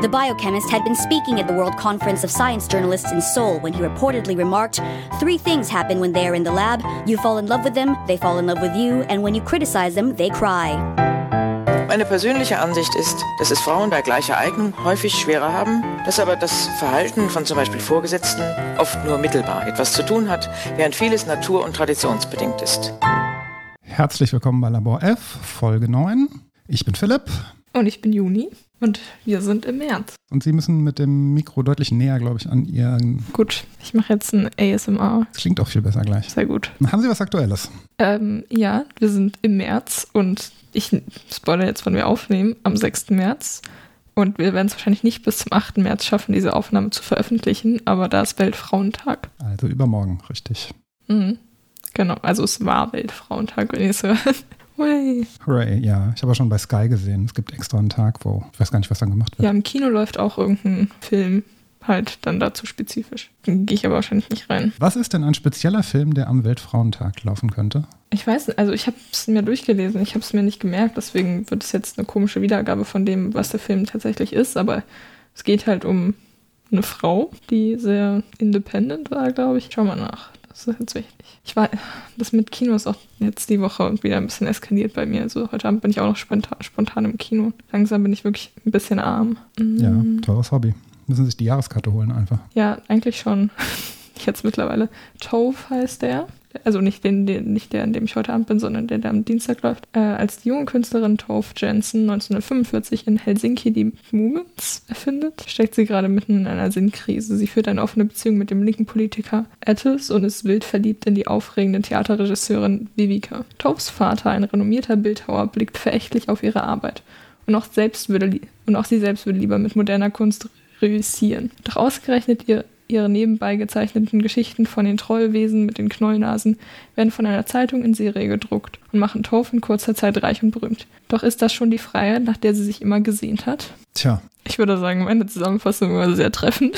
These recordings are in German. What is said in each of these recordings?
The biochemist had been speaking at the World Conference of Science Journalists in Seoul when he reportedly remarked Three things happen when they're in the lab. You fall in love with them, they fall in love with you, and when you criticize them, they cry. Meine persönliche Ansicht ist, dass es Frauen bei gleicher Eignung häufig schwerer haben, dass aber das Verhalten von zum Beispiel Vorgesetzten oft nur mittelbar etwas zu tun hat, während vieles natur- und traditionsbedingt ist. Herzlich willkommen bei Labor F, Folge 9. Ich bin Philipp. Und ich bin Juni und wir sind im März. Und Sie müssen mit dem Mikro deutlich näher, glaube ich, an Ihren. Gut, ich mache jetzt ein ASMR. Das klingt auch viel besser gleich. Sehr gut. Haben Sie was Aktuelles? Ähm, ja, wir sind im März und ich spoilere jetzt, wann wir aufnehmen, am 6. März. Und wir werden es wahrscheinlich nicht bis zum 8. März schaffen, diese Aufnahme zu veröffentlichen, aber da ist Weltfrauentag. Also übermorgen, richtig. Mhm. Genau, also es war Weltfrauentag, wenn ihr es hört. Hooray. Hooray, ja. Ich habe auch schon bei Sky gesehen. Es gibt extra einen Tag, wo ich weiß gar nicht, was dann gemacht wird. Ja, im Kino läuft auch irgendein Film halt dann dazu spezifisch. Gehe ich aber wahrscheinlich nicht rein. Was ist denn ein spezieller Film, der am Weltfrauentag laufen könnte? Ich weiß, nicht, also ich habe es mir durchgelesen, ich habe es mir nicht gemerkt, deswegen wird es jetzt eine komische Wiedergabe von dem, was der Film tatsächlich ist, aber es geht halt um eine Frau, die sehr independent war, glaube ich. Schau mal nach. Das ist jetzt wichtig. Ich war, das mit Kino ist auch jetzt die Woche wieder ein bisschen eskaliert bei mir. Also heute Abend bin ich auch noch spontan, spontan im Kino. Langsam bin ich wirklich ein bisschen arm. Ja, Mm, teures Hobby. Müssen sich die Jahreskarte holen einfach. Ja, eigentlich schon. Jetzt mittlerweile. Tove heißt der. Also nicht, den, den, nicht der, an dem ich heute Abend bin, sondern der, der am Dienstag läuft. Äh, als die junge Künstlerin Tove Jensen 1945 in Helsinki die Movements erfindet, steckt sie gerade mitten in einer Sinnkrise. Sie führt eine offene Beziehung mit dem linken Politiker Attis und ist wild verliebt in die aufregende Theaterregisseurin Vivica. Toves Vater, ein renommierter Bildhauer, blickt verächtlich auf ihre Arbeit. Und auch, selbst würde, und auch sie selbst würde lieber mit moderner Kunst reüssieren. Doch ausgerechnet ihr, ihre nebenbei gezeichneten Geschichten von den Trollwesen mit den Knollnasen werden von einer Zeitung in Serie gedruckt und machen Torf in kurzer Zeit reich und berühmt. Doch ist das schon die Freiheit, nach der sie sich immer gesehnt hat? Tja, Ich würde sagen, meine Zusammenfassung war sehr treffend.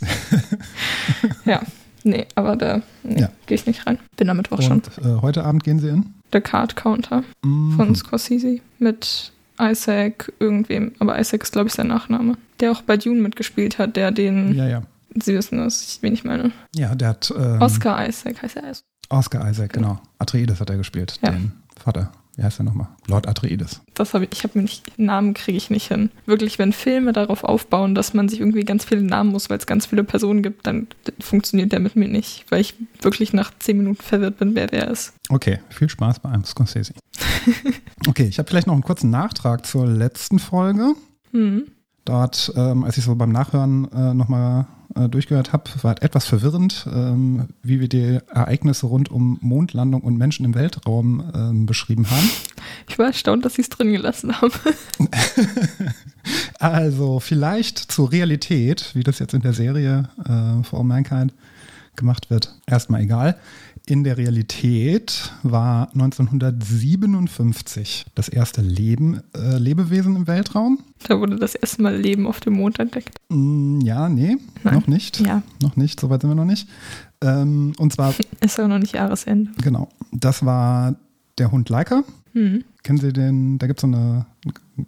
ja, nee, aber da nee, Ja. gehe ich nicht rein. Bin damit auch schon. und äh, heute Abend gehen Sie in? The Card Counter Mhm. von Scorsese mit Isaac irgendwem, aber Isaac ist glaube ich sein Nachname, der auch bei Dune mitgespielt hat, der den, Ja, ja. Sie wissen das, wen ich meine, Ja, der hat. Ähm, Oscar Isaac heißt er. Oscar Isaac, genau. Atreides hat er gespielt. Ja. Den Vater. Wie heißt er nochmal? Lord Atreides. Das habe ich, ich habe mir nicht, Namen kriege ich nicht hin. Wirklich, wenn Filme darauf aufbauen, dass man sich irgendwie ganz viele Namen muss, weil es ganz viele Personen gibt, dann funktioniert der mit mir nicht, weil ich wirklich nach zehn Minuten verwirrt bin, wer der ist. Okay, viel Spaß bei einem Scorsese. okay, ich habe vielleicht noch einen kurzen Nachtrag zur letzten Folge. Hm. Dort, ähm, als ich so beim Nachhören äh, nochmal äh, durchgehört habe, war etwas verwirrend, ähm, wie wir die Ereignisse rund um Mondlandung und Menschen im Weltraum ähm, beschrieben haben. Ich war erstaunt, dass sie es drin gelassen haben. Also vielleicht zur Realität, wie das jetzt in der Serie äh, For All Mankind gemacht wird, erstmal egal. In der Realität war 1957 das erste Leben, äh, Lebewesen im Weltraum. Da wurde das erste Mal Leben auf dem Mond entdeckt. Mm, ja, nee, Nein. noch nicht. Ja. Noch nicht, soweit sind wir noch nicht. Ähm, und zwar, Ist ja noch nicht Jahresende. genau, das war der Hund Leica. Hm. Kennen Sie den? Da gibt es so eine,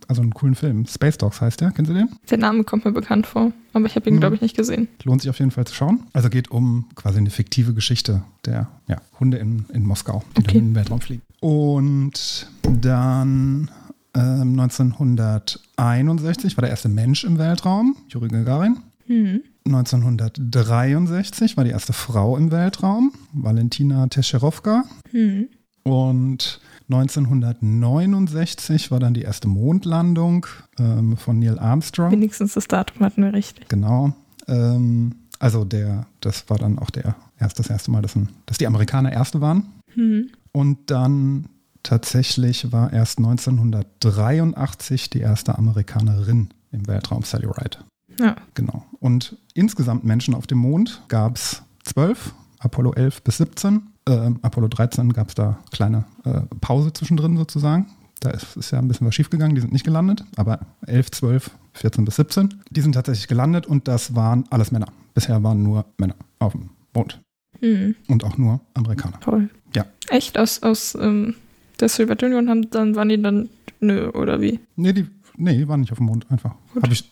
also einen coolen Film. Space Dogs heißt der. Kennen Sie den? Der Name kommt mir bekannt vor, aber ich habe ihn, Hm. glaube ich, nicht gesehen. Lohnt sich auf jeden Fall zu schauen. Also geht um quasi eine fiktive Geschichte der ja, Hunde in, in Moskau, die Okay. dann in den Weltraum fliegen. Und dann ähm, 1961 war der erste Mensch im Weltraum, Juri Gagarin. Hm. 1963 war die erste Frau im Weltraum, Valentina Tescherovka. Hm. Und 1969 war dann die erste Mondlandung ähm, von Neil Armstrong. Wenigstens das Datum hatten wir richtig. Genau. Ähm, also der, das war dann auch der erst das erste Mal, dass, ein, dass die Amerikaner Erste waren. Hm. Und dann tatsächlich war erst 1983 die erste Amerikanerin im Weltraum, Sally Ride. Ja. Genau. Und insgesamt Menschen auf dem Mond gab es zwölf, Apollo 11 bis 17. ähm, Apollo 13 gab es da kleine äh, Pause zwischendrin sozusagen. Da ist, ist ja ein bisschen was schiefgegangen, die sind nicht gelandet, aber 11, 12, 14 bis 17, die sind tatsächlich gelandet und das waren alles Männer. Bisher waren nur Männer auf dem Mond Hm, und auch nur Amerikaner. toll. Ja. Echt? Aus, aus ähm, der Sowjetunion haben dann waren die dann nö, oder wie? Nee, die, nee, die waren nicht auf dem Mond, einfach. Gut. Hab ich,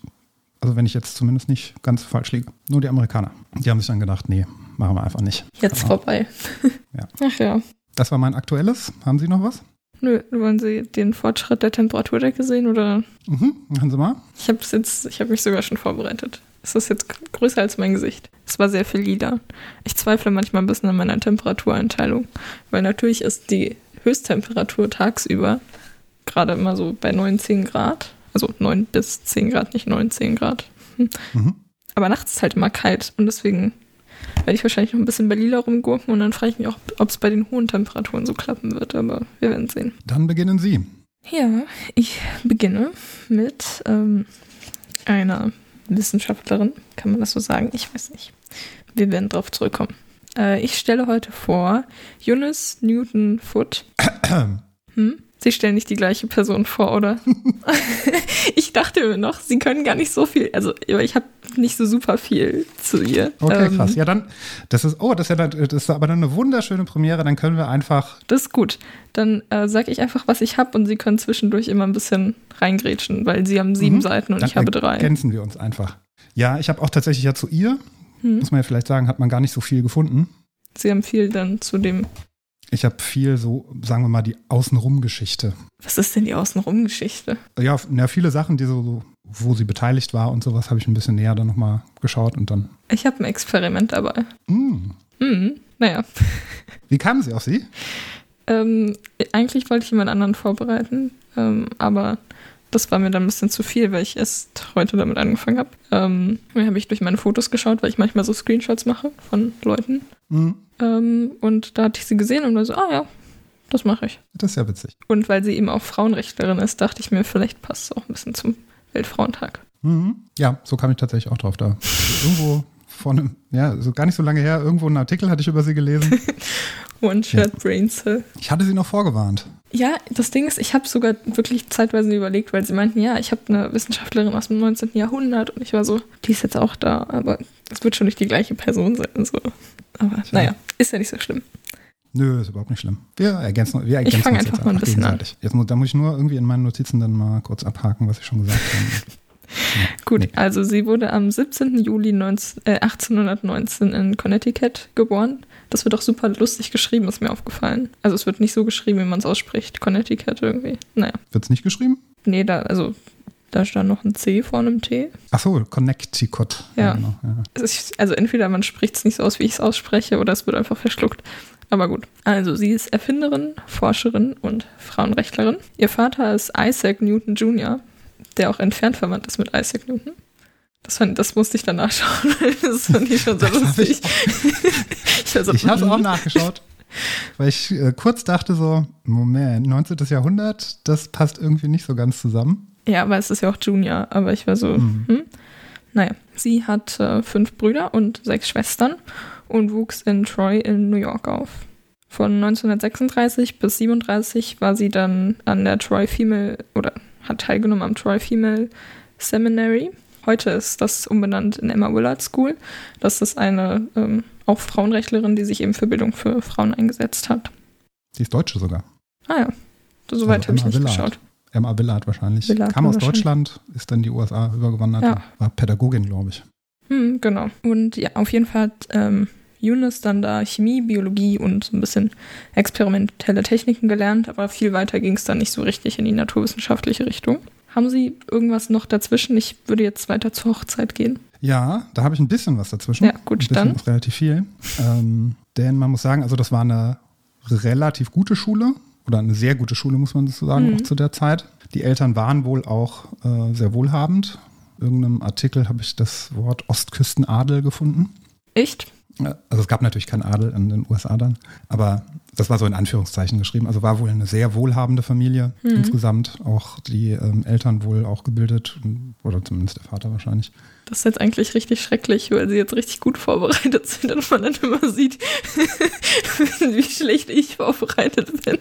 also wenn ich jetzt zumindest nicht ganz falsch liege. Nur die Amerikaner. Die haben sich dann gedacht, nee, machen wir einfach nicht. Jetzt Aber vorbei. Ja. Ach ja. Das war mein aktuelles. Haben Sie noch was? Nö, wollen Sie den Fortschritt der Temperaturdecke sehen oder? Mhm, machen Sie mal. Ich habe jetzt, ich habe mich sogar schon vorbereitet. Es ist jetzt gr- größer als mein Gesicht. Es war sehr viel lila. Ich zweifle manchmal ein bisschen an meiner Temperatureinteilung, weil natürlich ist die Höchsttemperatur tagsüber gerade immer so bei 19 Grad. Also 9 bis 10 Grad, nicht 19 Grad. Hm. Mhm. Aber nachts ist es halt immer kalt und deswegen werde ich wahrscheinlich noch ein bisschen bei lila rumgurken und dann frage ich mich auch, ob es bei den hohen Temperaturen so klappen wird, aber wir werden sehen. Dann beginnen Sie. Ja, ich beginne mit ähm, einer Wissenschaftlerin, kann man das so sagen? Ich weiß nicht. Wir werden drauf zurückkommen. Äh, ich stelle heute vor Eunice Newton Foot. Hm? Sie stellen nicht die gleiche Person vor, oder? ich dachte mir noch, sie können gar nicht so viel, also aber ich habe nicht so super viel zu ihr. Okay, Ähm, krass. Ja, dann, das ist, oh, das ist ja dann, das ist aber dann eine wunderschöne Premiere. Dann können wir einfach, Das ist gut. Dann äh, sage ich einfach, was ich habe und Sie können zwischendurch immer ein bisschen reingrätschen, weil Sie haben sieben Mhm. Seiten und dann ich habe drei. ergänzen wir uns einfach. Ja, ich habe auch tatsächlich ja zu ihr, Hm. muss man ja vielleicht sagen, hat man gar nicht so viel gefunden. Sie haben viel dann zu dem. Ich habe viel so, sagen wir mal, die Außenrum-Geschichte. Was ist denn die Außenrum-Geschichte? Ja, ja, viele Sachen, die so, wo sie beteiligt war und sowas, habe ich ein bisschen näher dann nochmal geschaut und dann. Ich habe ein Experiment dabei. Hm, Hm, naja. wie kamen Sie auf sie? Ähm, eigentlich wollte ich jemand anderen vorbereiten, ähm, aber das war mir dann ein bisschen zu viel, weil ich erst heute damit angefangen habe. Ähm, dann habe ich durch meine Fotos geschaut, weil ich manchmal so Screenshots mache von Leuten. Hm, Ähm, und da hatte ich sie gesehen und war so, ah ja, das mache ich. das ist ja witzig. Und weil sie eben auch Frauenrechtlerin ist, dachte ich mir, vielleicht passt es auch ein bisschen zum Weltfrauentag. Mhm. Ja, so kam ich tatsächlich auch drauf. Da irgendwo vor einem, ja, so gar nicht so lange her, irgendwo einen Artikel hatte ich über sie gelesen. One Shirt Brain Cell. Ich hatte sie noch vorgewarnt. Ja, das Ding ist, ich habe sogar wirklich zeitweise überlegt, weil sie meinten, ja, ich habe eine Wissenschaftlerin aus dem 19. Jahrhundert und ich war so, die ist jetzt auch da, aber es wird schon nicht die gleiche Person sein. So. Aber naja, ist ja nicht so schlimm. Nö, ist überhaupt nicht schlimm. Wir ergänzen, wir ergänzen fang uns einfach jetzt mal ein bisschen an. Jetzt muss, da muss ich nur irgendwie in meinen Notizen dann mal kurz abhaken, was ich schon gesagt habe. Gut, Nee. also sie wurde am 17. Juli 19, äh, 1819 in Connecticut geboren. Das wird auch super lustig geschrieben, ist mir aufgefallen. Also es wird nicht so geschrieben, wie man es ausspricht. Connecticut irgendwie. Naja. Wird's nicht geschrieben? Nee, da, also da stand noch ein C vor einem T. Ach so, Connecticut. Ja. genau, ja. Ist, also entweder man spricht es nicht so aus, wie ich es ausspreche, oder es wird einfach verschluckt. Aber gut. Also sie ist Erfinderin, Forscherin und Frauenrechtlerin. Ihr Vater ist Isaac Newton Jr., der auch entfernt verwandt ist mit Isaac Newton. Das, fand, das musste ich dann nachschauen. Das fand ich schon so lustig. ich war so, Ich habe auch mhm. nachgeschaut, weil ich äh, kurz dachte so, Moment, 19. Jahrhundert, das passt irgendwie nicht so ganz zusammen. Ja, aber es ist ja auch Junior, aber ich war so, Mhm. hm? Naja, sie hat äh, fünf Brüder und sechs Schwestern und wuchs in Troy in New York auf. Von 1936 bis 37 war sie dann an der Troy Female oder hat teilgenommen am Troy Female Seminary. Heute ist das umbenannt in Emma Willard School. Das ist eine ähm, auch Frauenrechtlerin, die sich eben für Bildung für Frauen eingesetzt hat. Die ist Deutsche sogar. Ah ja, soweit Also habe ich nicht Willard. geschaut. Emma Willard wahrscheinlich. Willard Kam aus. Deutschland, ist dann die USA übergewandert, Ja. war Pädagogin, glaube ich. Hm, genau. Und ja, auf jeden Fall hat ähm, Yunus dann da Chemie, Biologie und so ein bisschen experimentelle Techniken gelernt, aber viel weiter ging es dann nicht so richtig in die naturwissenschaftliche Richtung. Haben Sie irgendwas noch dazwischen? Ich würde jetzt weiter zur Hochzeit gehen. Ja, da habe ich ein bisschen was dazwischen. Ja, gut, ein bisschen dann. ist relativ viel. Ähm, denn man muss sagen, also das war eine relativ gute Schule oder eine sehr gute Schule, muss man so sagen, Mhm. auch zu der Zeit. Die Eltern waren wohl auch äh, sehr wohlhabend. In irgendeinem Artikel habe ich das Wort Ostküstenadel gefunden. Echt? Also es gab natürlich keinen Adel in den USA dann, aber Das war so in Anführungszeichen geschrieben. Also war wohl eine sehr wohlhabende Familie insgesamt. Auch die ähm, Eltern wohl auch gebildet oder zumindest der Vater wahrscheinlich. Das ist jetzt eigentlich richtig schrecklich, weil sie jetzt richtig gut vorbereitet sind und man dann immer sieht, wie schlecht ich vorbereitet bin.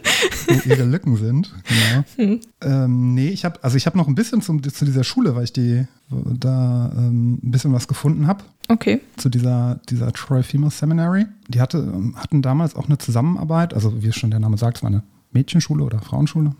Wo ihre Lücken sind, genau. Hm. Ähm, nee, ich habe also ich habe noch ein bisschen zum, zu dieser Schule, weil ich die da ähm, ein bisschen was gefunden habe. Okay. Zu dieser, dieser Troy Female Seminary. Die hatte, ähm, hatten damals auch eine Zusammenarbeit, also wie schon der Name sagt, es war eine Mädchenschule oder Frauenschule.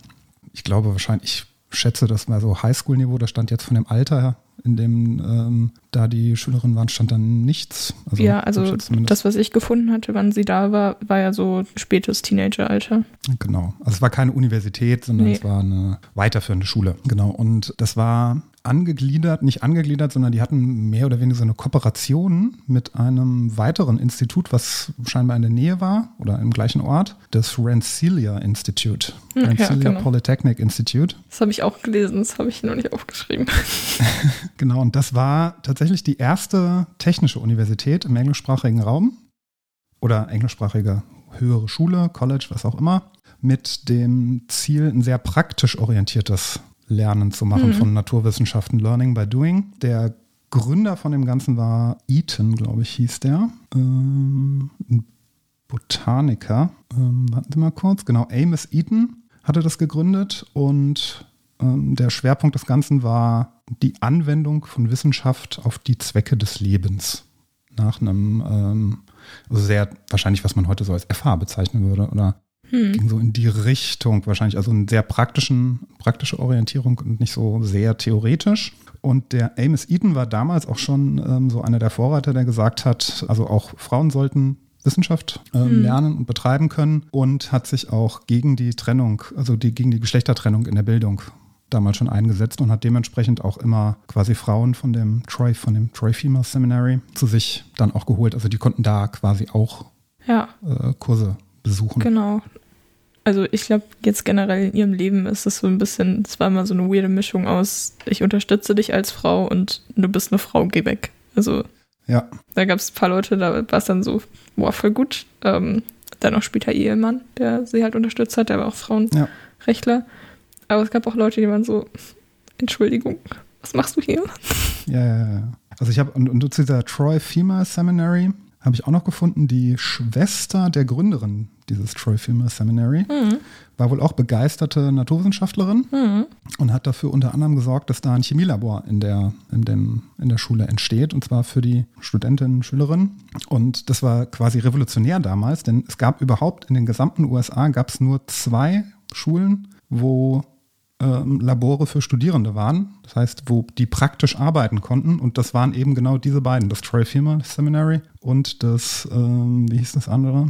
Ich glaube wahrscheinlich, ich schätze, das war so Highschool-Niveau, da stand jetzt von dem Alter her, in dem ähm, da die Schülerinnen waren, stand dann nichts. ja, also das, was ich gefunden hatte, wann sie da war, war ja so spätes Teenageralter. Genau. Also es war keine Universität, sondern Nee. es war eine weiterführende Schule. Genau. Und das war angegliedert, nicht angegliedert, sondern die hatten mehr oder weniger so eine Kooperation mit einem weiteren Institut, was scheinbar in der Nähe war oder im gleichen Ort, das Rensselaer Institute. Hm, ja, Rensselaer genau. Polytechnic Institute. Das habe ich auch gelesen, das habe ich noch nicht aufgeschrieben. Genau, und das war tatsächlich die erste technische Universität im englischsprachigen Raum oder englischsprachige höhere Schule, College, was auch immer, mit dem Ziel, ein sehr praktisch orientiertes Lernen zu machen Mhm. von Naturwissenschaften, Learning by Doing. Der Gründer von dem Ganzen war Eaton, glaube ich, hieß der. Ähm, ein Botaniker. Ähm, warten Sie mal kurz. Genau, Amos Eaton hatte das gegründet und ähm, der Schwerpunkt des Ganzen war die Anwendung von Wissenschaft auf die Zwecke des Lebens. Nach einem, ähm, also sehr wahrscheinlich, was man heute so als FH bezeichnen würde, oder ging so in die Richtung wahrscheinlich, also eine sehr praktischen, praktische Orientierung und nicht so sehr theoretisch. Und der Amos Eaton war damals auch schon ähm, so einer der Vorreiter, der gesagt hat, also auch Frauen sollten Wissenschaft ähm, lernen und betreiben können und hat sich auch gegen die Trennung, also die, gegen die Geschlechtertrennung in der Bildung damals schon eingesetzt und hat dementsprechend auch immer quasi Frauen von dem Troy, von dem Troy Female Seminary zu sich dann auch geholt. Also die konnten da quasi auch Ja, äh, Kurse besuchen. genau. Also ich glaube, jetzt generell in ihrem Leben ist es so ein bisschen, es war immer so eine weirde Mischung aus, ich unterstütze dich als Frau und du bist eine Frau, geh weg. Also Ja, da gab es ein paar Leute, da war es dann so, boah, voll gut. Ähm, dann auch später Ehemann, der sie halt unterstützt hat, der war auch Frauenrechtler. Aber es gab auch Leute, die waren so, Entschuldigung, was machst du hier? Ja, ja, ja. Also ich habe, und, und zu dieser Troy Female Seminary habe ich auch noch gefunden, die Schwester der Gründerin dieses Troy Female Seminary war wohl auch begeisterte Naturwissenschaftlerin und hat dafür unter anderem gesorgt, dass da ein Chemielabor in der, in, dem, in der Schule entsteht, und zwar für die Studentinnen und Schülerinnen. Und das war quasi revolutionär damals, denn es gab überhaupt in den gesamten USA gab es nur zwei Schulen, wo Labore für Studierende waren. Das heißt, wo die praktisch arbeiten konnten. Und das waren eben genau diese beiden, das Troy Female Seminary und das, ähm, wie hieß das andere?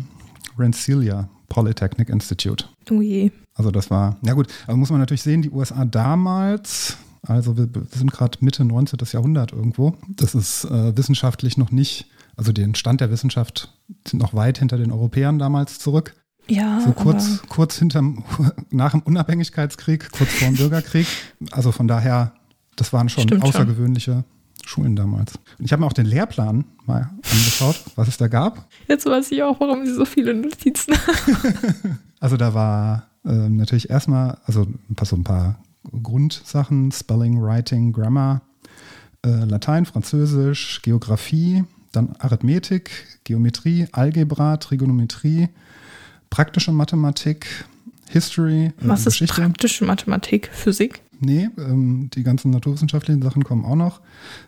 Rensselaer Polytechnic Institute. Oh je. Also das war, ja gut, aber muss man natürlich sehen, die USA damals, also wir, wir sind gerade Mitte 19. Jahrhundert irgendwo, das ist äh, wissenschaftlich noch nicht, also den Stand der Wissenschaft sind noch weit hinter den Europäern damals zurück. Ja, So kurz, kurz hinterm, nach dem Unabhängigkeitskrieg, kurz vor dem Bürgerkrieg. Also von daher, das waren schon Stimmt schon. außergewöhnliche Schulen damals. Und ich habe mir auch den Lehrplan mal angeschaut, was es da gab. jetzt weiß ich auch, warum sie so viele Notizen haben. Also da war ähm, natürlich erstmal, also ein paar, so ein paar Grundsachen, Spelling, Writing, Grammar, äh, Latein, Französisch, Geografie, dann Arithmetik, Geometrie, Algebra, Trigonometrie, praktische Mathematik, History, äh, Was ist Geschichte. praktische Mathematik, Physik? Nee, ähm, die ganzen naturwissenschaftlichen Sachen kommen auch noch.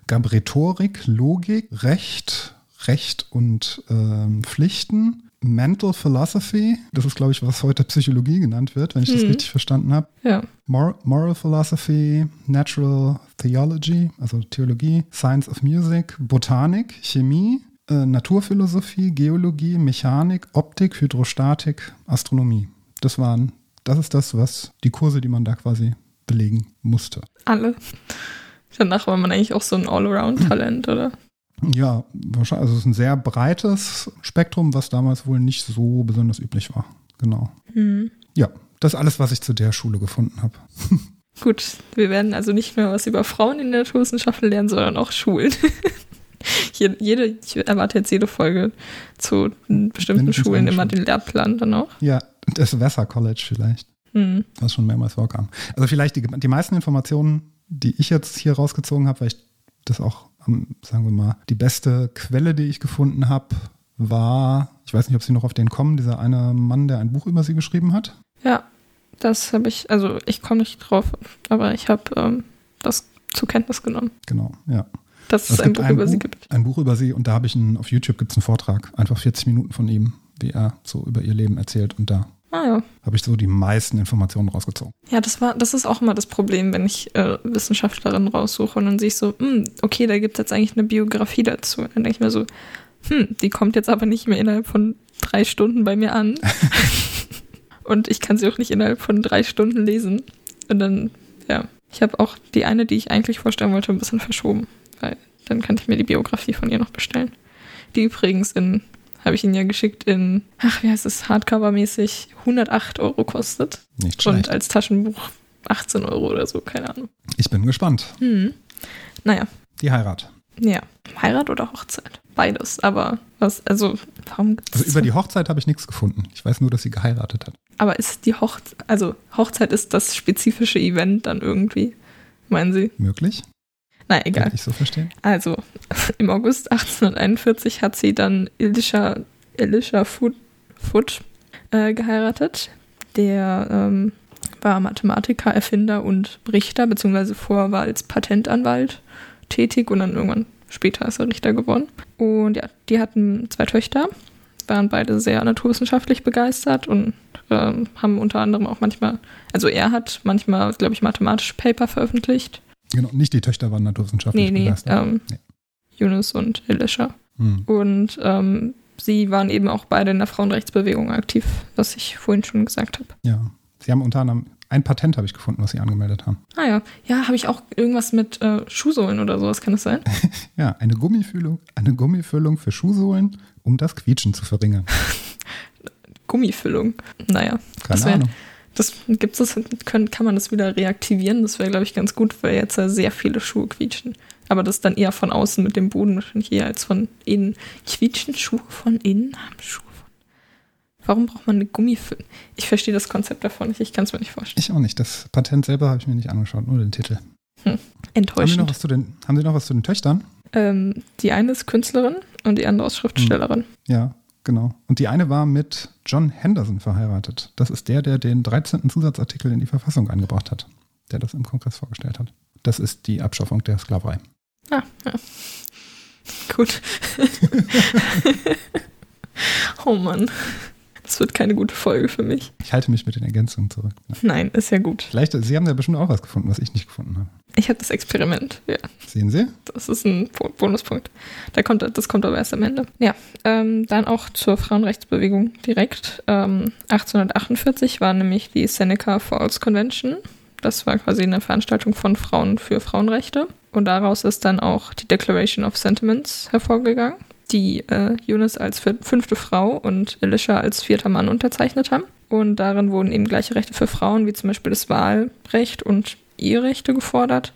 Gab Rhetorik, Logik, Recht, Recht und ähm, Pflichten. Mental Philosophy, das ist, glaube ich, was heute Psychologie genannt wird, wenn ich das Mhm. richtig verstanden habe. Ja. Mor Moral Philosophy, Natural Theology, also Theologie, Science of Music, Botanik, Chemie, äh, Naturphilosophie, Geologie, Mechanik, Optik, Hydrostatik, Astronomie. Das waren, das ist das, was die Kurse, die man da quasi belegen musste. Alle. Danach war man eigentlich auch so ein Allround-Talent, oder? Ja, wahrscheinlich, also es ist ein sehr breites Spektrum, was damals wohl nicht so besonders üblich war. Genau. Hm. Ja, das ist alles, was ich zu der Schule gefunden habe. Gut, wir werden also nicht mehr was über Frauen in der Naturwissenschaften lernen, sondern auch Schulen. Jede, ich erwarte jetzt jede Folge zu bestimmten Mindestens Schulen immer den Lehrplan dann auch. Ja, das Vassar College vielleicht, Hm. was schon mehrmals vorkam. Also vielleicht die, die meisten Informationen, die ich jetzt hier rausgezogen habe, weil ich das auch, sagen wir mal, die beste Quelle, die ich gefunden habe, war, ich weiß nicht, ob Sie noch auf den kommen, dieser eine Mann, der ein Buch über sie geschrieben hat. Ja, das habe ich, also ich komme nicht drauf, aber ich habe ähm, das zur Kenntnis genommen, Genau, ja. Dass es Es ein Buch ein über sie Buch, gibt. ein Buch über sie und da habe ich einen, auf YouTube gibt es einen Vortrag, einfach 40 Minuten von ihm, wie er so über ihr Leben erzählt und da Ah ja. habe ich so die meisten Informationen rausgezogen. Ja, das war, das ist auch immer das Problem, wenn ich äh, Wissenschaftlerinnen raussuche und dann sehe ich so, hm, okay, da gibt es jetzt eigentlich eine Biografie dazu. Und dann denke ich mir so, hm, die kommt jetzt aber nicht mehr innerhalb von drei Stunden bei mir an. und ich kann sie auch nicht innerhalb von drei Stunden lesen. Und dann, ja, ich habe auch die eine, die ich eigentlich vorstellen wollte, ein bisschen verschoben, weil dann kann ich mir die Biografie von ihr noch bestellen. Die übrigens in, habe ich Ihnen ja geschickt, in, ach, wie heißt es, Hardcover-mäßig 108 Euro kostet. Nicht schlecht. Und als Taschenbuch 18 Euro oder so, keine Ahnung. Ich bin gespannt. Hm. Naja, Die Heirat. ja. Heirat oder Hochzeit? Beides. Aber was, also, warum gibt's Also über die Hochzeit habe ich nichts gefunden. Ich weiß nur, dass sie geheiratet hat. Aber ist die Hochzeit, also Hochzeit ist das spezifische Event dann irgendwie, meinen Sie? Möglich? Na, egal. Kann ich so verstehen? Also, im August 1841 hat sie dann Elisha, Elisha Foot, Foot äh, geheiratet. Der ähm, war Mathematiker, Erfinder und Richter, beziehungsweise vorher war als Patentanwalt tätig und dann irgendwann später ist er Richter geworden. Und ja, die hatten zwei Töchter, waren beide sehr naturwissenschaftlich begeistert und ähm, haben unter anderem auch manchmal, also er hat manchmal, glaube ich, mathematische Paper veröffentlicht. Genau, nicht die Töchter waren naturwissenschaftlich Nee, nee, begeistert. ähm, Nee. Yunus und Elisha. Hm. Und ähm, sie waren eben auch beide in der Frauenrechtsbewegung aktiv, was ich vorhin schon gesagt habe. Ja. Sie haben unter anderem ein Patent, habe ich gefunden, was sie angemeldet haben. Ah ja, ja, habe ich auch irgendwas mit äh, Schuhsohlen oder sowas, kann das sein? Ja, eine Gummifüllung, eine Gummifüllung für Schuhsohlen, um das Quietschen zu verringern. Gummifüllung. Naja, Keine Ahnung. Das gibt's das, können, kann man das wieder reaktivieren? Das wäre, glaube ich, ganz gut, weil jetzt sehr viele Schuhe quietschen. Aber das dann eher von außen mit dem Boden wahrscheinlich eher als von innen. Quietschen Schuhe von innen haben Schuhe von. Warum braucht man eine Gummifüllung? Ich verstehe das Konzept davon nicht, ich kann es mir nicht vorstellen. Ich auch nicht. Das Patent selber habe ich mir nicht angeschaut, nur den Titel. Haben Sie, noch Enttäuschend. was zu den, haben Sie noch was zu den Töchtern? Ähm, die eine ist Künstlerin und die andere ist Schriftstellerin. Ja, genau. Und die eine war mit John Henderson verheiratet. Das ist der, der den 13. Zusatzartikel in die Verfassung eingebracht hat, der das im Kongress vorgestellt hat. Das ist die Abschaffung der Sklaverei. Ah, ja. Gut. oh Mann. Das wird keine gute Folge für mich. Ich halte mich mit den Ergänzungen zurück. Ja. Nein, ist ja gut. Vielleicht, Sie haben ja bestimmt auch was gefunden, was ich nicht gefunden habe. Ich habe das Experiment. Ja, Sehen Sie? das ist ein Bo- Bonuspunkt. Da kommt, das kommt aber erst am Ende. Ja, ähm, dann auch zur Frauenrechtsbewegung direkt. Ähm, 1848 war nämlich die Seneca Falls Convention. Das war quasi eine Veranstaltung von Frauen für Frauenrechte. Und daraus ist dann auch die Declaration of Sentiments hervorgegangen, die äh, Eunice als fünfte Frau und Elisha als vierter Mann unterzeichnet haben. Und darin wurden eben gleiche Rechte für Frauen, wie zum Beispiel das Wahlrecht und Eherechte gefordert.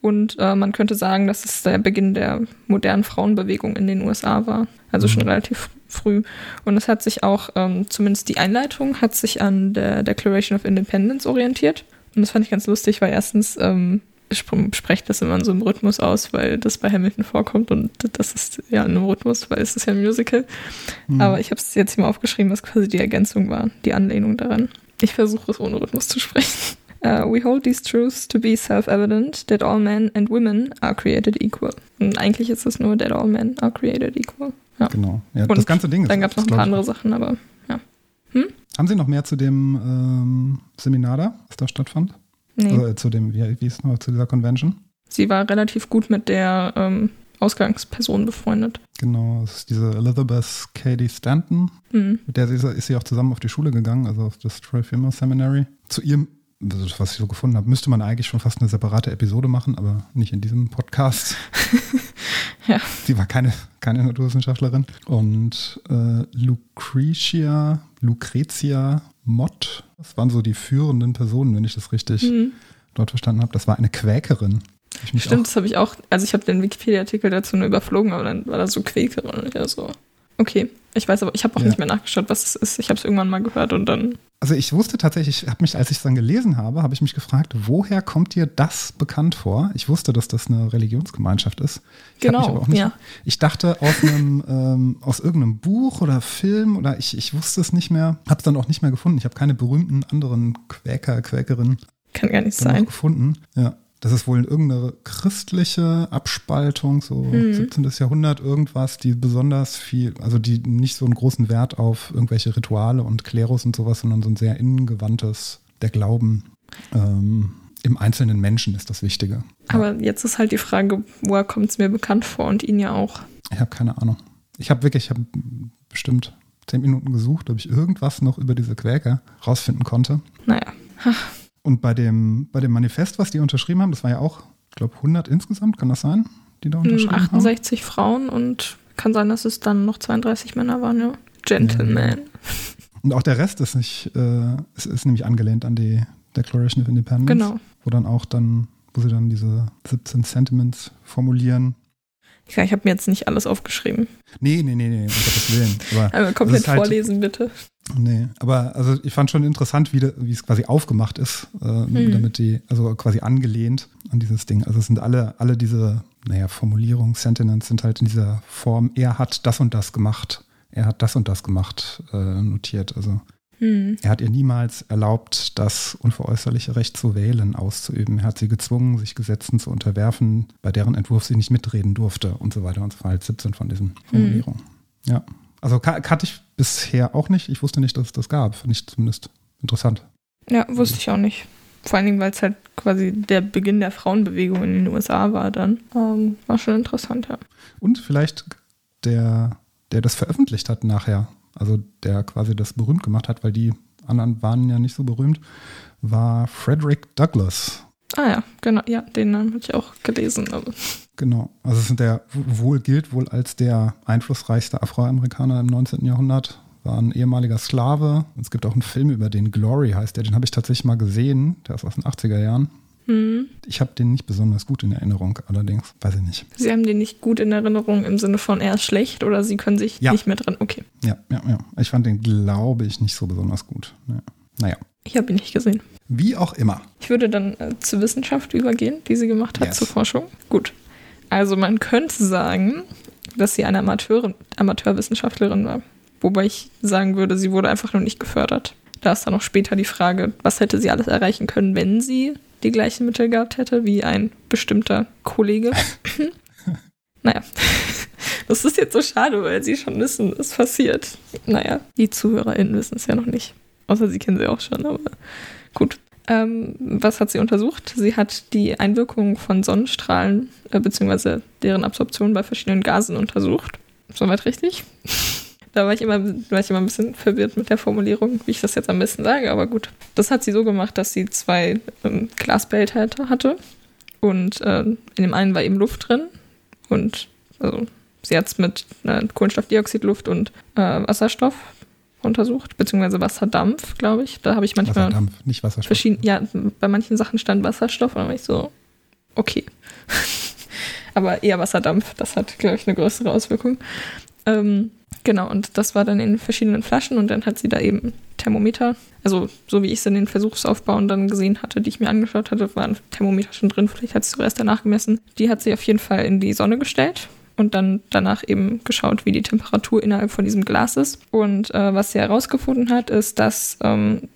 Und äh, man könnte sagen, dass es der Beginn der modernen Frauenbewegung in den USA war. Also schon relativ früh. Und es hat sich auch, ähm, zumindest die Einleitung, hat sich an der Declaration of Independence orientiert. Und das fand ich ganz lustig, weil erstens ähm, spreche das immer in so einem Rhythmus aus, weil das bei Hamilton vorkommt und das ist ja in einem Rhythmus, weil es ist ja ein Musical. Aber ich habe es jetzt hier mal aufgeschrieben, was quasi die Ergänzung war, die Anlehnung daran. Ich versuche es ohne Rhythmus zu sprechen. Uh, we hold these truths to be self-evident that all men and women are created equal. Und eigentlich ist es nur that all men are created equal. Ja. Genau. Ja, Und das ganze Ding ist. Dann gab es noch ein paar andere Sachen, aber ja. Haben Sie noch mehr zu dem ähm, Seminar da, was da stattfand? Nee. Also, zu dem, wie, wie ist es noch, zu dieser Convention? Sie war relativ gut mit der ähm, Ausgangsperson befreundet. Genau, das ist diese Elizabeth Cady Stanton, Hm. mit der sie, ist sie auch zusammen auf die Schule gegangen, also auf das Troy Female Seminary. Zu ihrem, was ich so gefunden habe, müsste man eigentlich schon fast eine separate Episode machen, aber nicht in diesem Podcast. Ja. Sie war keine, keine Naturwissenschaftlerin. Und äh, Lucretia, Lucretia Mott, das waren so die führenden Personen, wenn ich das richtig Hm. dort verstanden habe. Das war eine Quäkerin. Stimmt, das habe ich auch. Also ich habe den Wikipedia-Artikel dazu nur überflogen, aber dann war da so Quäke und ich war so. Okay, ich weiß aber, ich habe auch Ja. nicht mehr nachgeschaut, was es ist. Ich habe es irgendwann mal gehört und dann. also ich wusste tatsächlich, ich habe mich, als ich es dann gelesen habe, habe ich mich gefragt, woher kommt dir das bekannt vor? Ich wusste, dass das eine Religionsgemeinschaft ist. Ich Genau, nicht, ja. Ich dachte aus einem, ähm, aus irgendeinem Buch oder Film oder ich, ich wusste es nicht mehr, habe es dann auch nicht mehr gefunden. Ich habe keine berühmten anderen Quäker, Quäkerinnen Kann gar nicht sein. gefunden. Ja. Das ist wohl irgendeine christliche Abspaltung, so Mhm. 17. Jahrhundert, irgendwas, die besonders viel, also die nicht so einen großen Wert auf irgendwelche Rituale und Klerus und sowas, sondern so ein sehr innengewandtes, der Glauben ähm, im einzelnen Menschen ist das Wichtige. Aber jetzt ist halt die Frage, woher kommt es mir bekannt vor und ihn ja auch. Ich habe keine Ahnung. Ich habe wirklich, ich habe bestimmt zehn Minuten gesucht, ob ich irgendwas noch über diese Quäker rausfinden konnte. Naja. Und bei dem, bei dem Manifest, was die unterschrieben haben, das war ja auch, ich glaube, 100 insgesamt, kann das sein, die da Hm, unterschrieben haben? 68 Frauen und kann sein, dass es dann noch 32 Männer waren, ja. Gentleman. Und auch der Rest ist nicht, äh, ist, ist nämlich angelehnt an die Declaration of Independence. Genau. Wo dann auch dann, wo sie dann diese 17 Sentiments formulieren. Ja, ich habe mir jetzt nicht alles aufgeschrieben. Nee, nee, nee, nee, um Gottes Willen. Aber, Einmal komplett halt- vorlesen, bitte. Nee, aber also ich fand schon interessant, wie, wie es quasi aufgemacht ist, äh, Mhm. damit die, also quasi angelehnt an dieses Ding. Also es sind alle, alle diese, naja, Formulierungen, Sentiments sind halt in dieser Form, er hat das und das gemacht, er hat das und das gemacht, äh, notiert. Also Hm. Er hat ihr niemals erlaubt, das unveräußerliche Recht zu wählen auszuüben. Er hat sie gezwungen, sich Gesetzen zu unterwerfen, bei deren Entwurf sie nicht mitreden durfte und so weiter und so fort. 17 von diesen Formulierungen. Ja. Also ka- kannte ich bisher auch nicht. Ich wusste nicht, dass es das gab. Fand ich zumindest interessant. Ja, wusste ich auch nicht. Vor allen Dingen, weil es halt quasi der Beginn der Frauenbewegung in den USA war dann. Ähm, war schon interessant, ja. Und vielleicht der, der das veröffentlicht hat nachher, also der quasi das berühmt gemacht hat, weil die anderen waren ja nicht so berühmt, war Frederick Douglass. Ah ja, genau, ja, den Namen hatte ich auch gelesen. Aber Genau. Also sind der wohl gilt wohl als der einflussreichste Afroamerikaner im 19. Jahrhundert. War ein ehemaliger Sklave. Es gibt auch einen Film über den Glory heißt der. Den habe ich tatsächlich mal gesehen. Der ist aus den 80er Jahren. hm. Ich habe den nicht besonders gut in Erinnerung, allerdings. Weiß ich nicht. Sie haben den nicht gut in Erinnerung im Sinne von er ist schlecht oder Sie können sich Ja. nicht mehr dran. Okay, Ja, ja, ja. Ich fand den, glaube ich, nicht so besonders gut. Ja. Naja. Ich habe ihn nicht gesehen. Wie auch immer. Ich würde dann äh, zur Wissenschaft übergehen, die sie gemacht hat, Yes. zur Forschung. Gut. Also man könnte sagen, dass sie eine Amateurin, Amateurwissenschaftlerin war. Wobei ich sagen würde, sie wurde einfach nur nicht gefördert. Da ist dann auch später die Frage, was hätte sie alles erreichen können, wenn sie die gleichen Mittel gehabt hätte wie ein bestimmter Kollege. naja, das ist jetzt so schade, weil sie schon wissen, es passiert. Naja, die ZuhörerInnen wissen es ja noch nicht. Außer sie kennen sie auch schon, aber gut. Ähm, was hat sie untersucht? Sie hat die Einwirkung von Sonnenstrahlen äh, bzw. deren Absorption bei verschiedenen Gasen untersucht. Soweit richtig? Da war ich, immer, war ich immer ein bisschen verwirrt mit der Formulierung, wie ich das jetzt am besten sage, aber gut. Das hat sie so gemacht, dass sie zwei ähm, Glasbehälter hatte und äh, in dem einen war eben Luft drin und also sie hat es mit äh, Kohlenstoffdioxidluft und äh, Wasserstoff untersucht, beziehungsweise Wasserdampf, glaube ich. Da habe ich manchmal Wasserdampf, nicht Wasserstoff. verschieden, ja, bei manchen Sachen stand Wasserstoff und dann war ich so, okay. Aber eher Wasserdampf, das hat, glaube ich, eine größere Auswirkung. Ähm, genau, und das war dann in verschiedenen Flaschen und dann hat sie da eben Thermometer, also so wie ich es in den Versuchsaufbauen dann gesehen hatte, die ich mir angeschaut hatte, waren Thermometer schon drin, vielleicht hat sie zuerst danach gemessen. Die hat sie auf jeden Fall in die Sonne gestellt und dann danach eben geschaut, wie die Temperatur innerhalb von diesem Glas ist. Und äh, was sie herausgefunden hat, ist, dass ähm,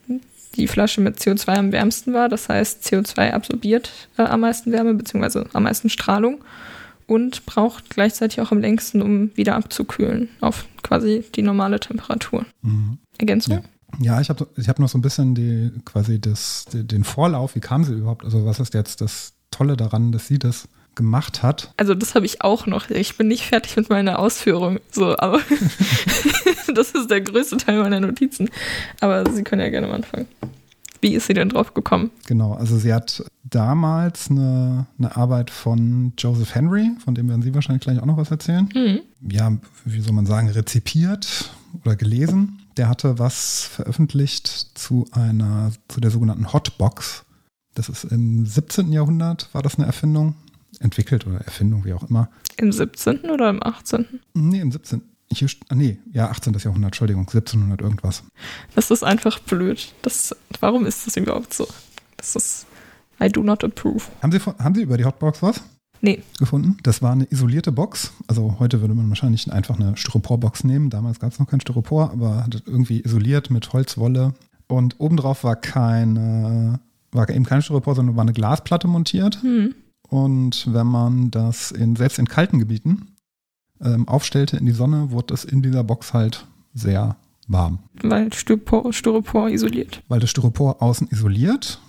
die Flasche mit CO2 am wärmsten war. Das heißt, CO2 absorbiert äh, am meisten Wärme bzw. am meisten Strahlung und braucht gleichzeitig auch am längsten, um wieder abzukühlen auf quasi die normale Temperatur. Mhm. Ergänzung? Ja. Ja, ich habe ich hab noch so ein bisschen die, quasi das, den Vorlauf, wie kam sie überhaupt? Also was ist jetzt das Tolle daran, dass sie das gemacht hat? Also das habe ich auch noch. Ich bin nicht fertig mit meiner Ausführung, so, aber das ist der größte Teil meiner Notizen. Aber Sie können ja gerne mal anfangen. Wie ist sie denn drauf gekommen? Genau, also sie hat damals eine, eine Arbeit von Joseph Henry, von dem werden Sie wahrscheinlich gleich auch noch was erzählen. Mhm. Ja, wie soll man sagen, rezipiert oder gelesen. Der hatte was veröffentlicht zu einer, zu der sogenannten Hotbox. Das ist im 17. Jahrhundert, war das eine Erfindung. Entwickelt oder Erfindung, wie auch immer. Im 17. oder im 18.? Nee, im 17. Hier, ah, nee, ja, 18. Jahrhundert, Entschuldigung, 1700 irgendwas. Das ist einfach blöd. Das, warum ist das überhaupt so? Das ist. I do not approve. Haben Sie, von- haben Sie über die Hotbox was Nee. gefunden? Das war eine isolierte Box. Also heute würde man wahrscheinlich einfach eine Styroporbox nehmen. Damals gab es noch kein Styropor, aber hat irgendwie isoliert mit Holzwolle. Und obendrauf war keine, war eben kein Styropor, sondern war eine Glasplatte montiert. Hm. Und wenn man das in, selbst in kalten Gebieten ähm, aufstellte in die Sonne, wurde es in dieser Box halt sehr warm. Weil Styropor, Styropor isoliert. Weil das Styropor außen isoliert.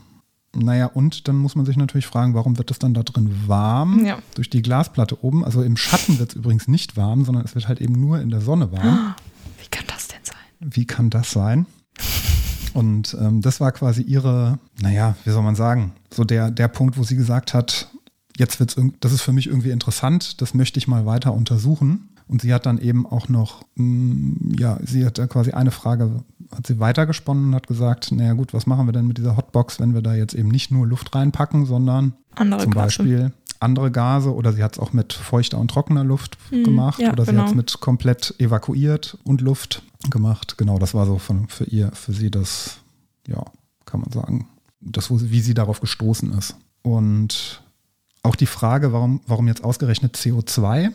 Naja, und dann muss man sich natürlich fragen, warum wird das dann da drin warm? Ja. Durch die Glasplatte oben. Also im Schatten wird es übrigens nicht warm, sondern es wird halt eben nur in der Sonne warm. Wie kann das denn sein? Wie kann das sein? Und ähm, das war quasi ihre, naja, wie soll man sagen, so der, der Punkt, wo sie gesagt hat, jetzt wird's das ist für mich irgendwie interessant, das möchte ich mal weiter untersuchen. Und sie hat dann eben auch noch, mh, ja, sie hat quasi eine Frage, hat sie weitergesponnen und hat gesagt, naja gut, was machen wir denn mit dieser Hotbox, wenn wir da jetzt eben nicht nur Luft reinpacken, sondern Andere zum Gase. Beispiel andere Gase oder sie hat es auch mit feuchter und trockener Luft Mhm, gemacht ja, oder sie genau. hat es mit komplett evakuiert und Luft gemacht. Genau, das war so von, für ihr, für sie das, ja, kann man sagen, das, wie sie darauf gestoßen ist. Und auch die Frage, warum, warum jetzt ausgerechnet CO2?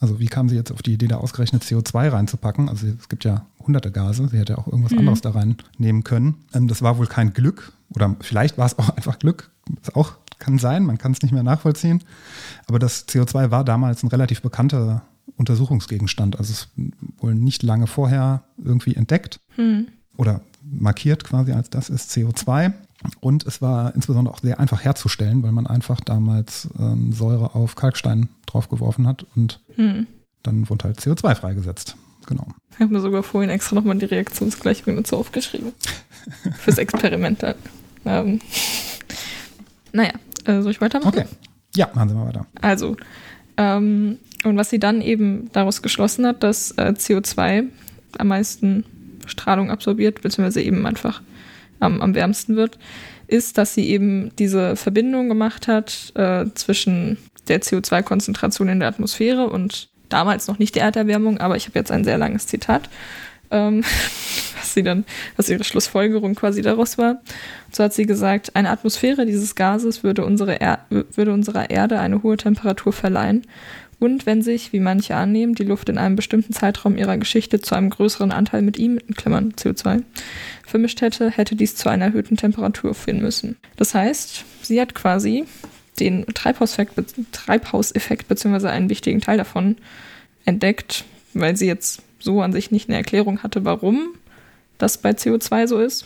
Also wie kam sie jetzt auf die Idee, da ausgerechnet CO2 reinzupacken? Also es gibt ja hunderte Gase, sie hätte ja auch irgendwas Mhm. anderes da reinnehmen können. Ähm, das war wohl kein Glück oder vielleicht war es auch einfach Glück. Das auch kann sein, man kann es nicht mehr nachvollziehen. Aber das CO2 war damals ein relativ bekannter Untersuchungsgegenstand. Also es wohl nicht lange vorher irgendwie entdeckt Hm. oder markiert quasi als das ist CO2. Und es war insbesondere auch sehr einfach herzustellen, weil man einfach damals ähm, Säure auf Kalkstein draufgeworfen hat und Hm. dann wurde halt CO2 freigesetzt. Genau. Ich habe mir sogar vorhin extra nochmal die Reaktionsgleichung dazu aufgeschrieben. Fürs Experiment dann. Ähm. Naja, äh, soll ich weitermachen? Okay. Ja, machen Sie mal weiter. Also, ähm, und was sie dann eben daraus geschlossen hat, dass äh, CO2 am meisten Strahlung absorbiert, beziehungsweise eben einfach am, am wärmsten wird, ist, dass sie eben diese Verbindung gemacht hat äh, zwischen der CO2-Konzentration in der Atmosphäre und damals noch nicht der Erderwärmung, aber ich habe jetzt ein sehr langes Zitat, ähm, was sie dann, was ihre Schlussfolgerung quasi daraus war. So hat sie gesagt, eine Atmosphäre dieses Gases würde, unsere er würde unserer Erde eine hohe Temperatur verleihen. Und wenn sich, wie manche annehmen, die Luft in einem bestimmten Zeitraum ihrer Geschichte zu einem größeren Anteil mit ihm, in Klammern CO2, vermischt hätte, hätte dies zu einer erhöhten Temperatur führen müssen. Das heißt, sie hat quasi den Treibhauseffekt, Treibhauseffekt beziehungsweise einen wichtigen Teil davon entdeckt, weil sie jetzt so an sich nicht eine Erklärung hatte, warum das bei CO2 so ist.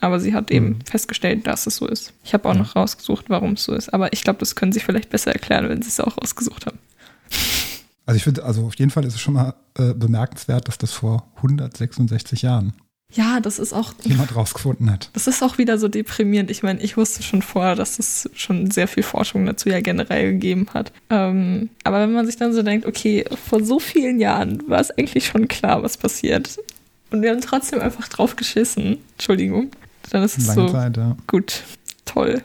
Aber sie hat eben Mhm. festgestellt, dass es so ist. Ich habe auch noch rausgesucht, warum es so ist. Aber ich glaube, das können sie vielleicht besser erklären, wenn sie es auch rausgesucht haben. Also ich finde, also auf jeden Fall ist es schon mal äh, bemerkenswert, dass das vor 166 Jahren Ja, das ist auch, jemand rausgefunden hat. das ist auch wieder so deprimierend. Ich meine, ich wusste schon vorher, dass es schon sehr viel Forschung dazu ja generell gegeben hat. Ähm, aber wenn man sich dann so denkt, okay, vor so vielen Jahren war es eigentlich schon klar, was passiert. Und wir haben trotzdem einfach drauf geschissen. Entschuldigung. Dann ist es Lange so, Zeit, ja. gut, toll.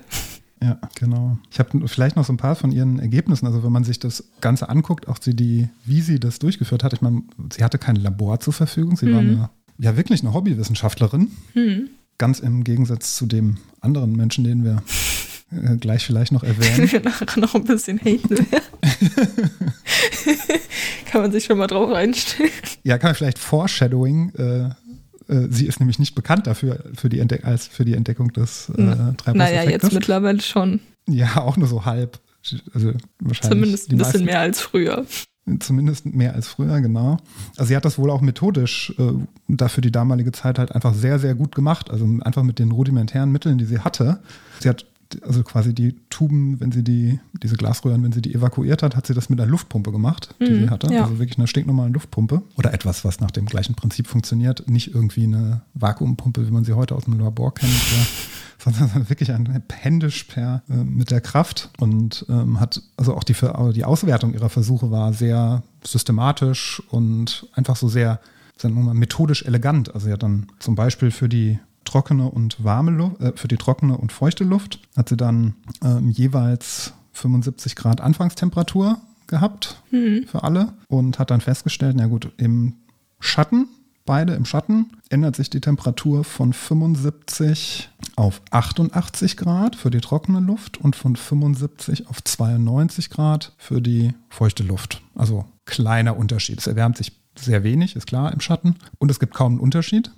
Ja, genau. Ich habe vielleicht noch so ein paar von ihren Ergebnissen. Also wenn man sich das Ganze anguckt, auch sie die, wie sie das durchgeführt hat. Ich meine, sie hatte kein Labor zur Verfügung. Sie war Mhm. eine, ja wirklich eine Hobbywissenschaftlerin. Hm. Ganz im Gegensatz zu dem anderen Menschen, den wir äh, gleich vielleicht noch erwähnen. wir nachher noch ein bisschen haten. Kann man sich schon mal drauf einstellen. Ja, kann man vielleicht Foreshadowing. Äh, sie ist nämlich nicht bekannt dafür für die, Entdeck als für die Entdeckung des äh, Naja, Treibhauseffektes. jetzt mittlerweile schon. Ja, auch nur so halb. Also wahrscheinlich Zumindest ein bisschen meisten- mehr als früher. Zumindest mehr als früher, genau. Also sie hat das wohl auch methodisch äh, dafür die damalige Zeit halt einfach sehr, sehr gut gemacht. Also einfach mit den rudimentären Mitteln, die sie hatte. Sie hat also quasi die Tuben, wenn sie die, diese Glasröhren, wenn sie die evakuiert hat, hat sie das mit einer Luftpumpe gemacht, die Mhm, sie hatte. ja. Also wirklich einer stinknormalen Luftpumpe. Oder etwas, was nach dem gleichen Prinzip funktioniert. Nicht irgendwie eine Vakuumpumpe, wie man sie heute aus dem Labor kennt. sondern wirklich ein händisch per äh, mit der Kraft und ähm, hat also auch die, Ver- die Auswertung ihrer Versuche war sehr systematisch und einfach so sehr sagen wir mal, methodisch elegant. Also sie hat dann zum Beispiel für die trockene und warme Luft, äh, für die trockene und feuchte Luft hat sie dann ähm, jeweils 75 Grad Anfangstemperatur gehabt für alle und hat dann festgestellt, na gut, im Schatten, beide im Schatten, ändert sich die Temperatur von 75 auf 88 Grad für die trockene Luft und von 75 auf 92 Grad für die feuchte Luft. Also kleiner Unterschied. Es erwärmt sich sehr wenig, ist klar, im Schatten. Und es gibt kaum einen Unterschied.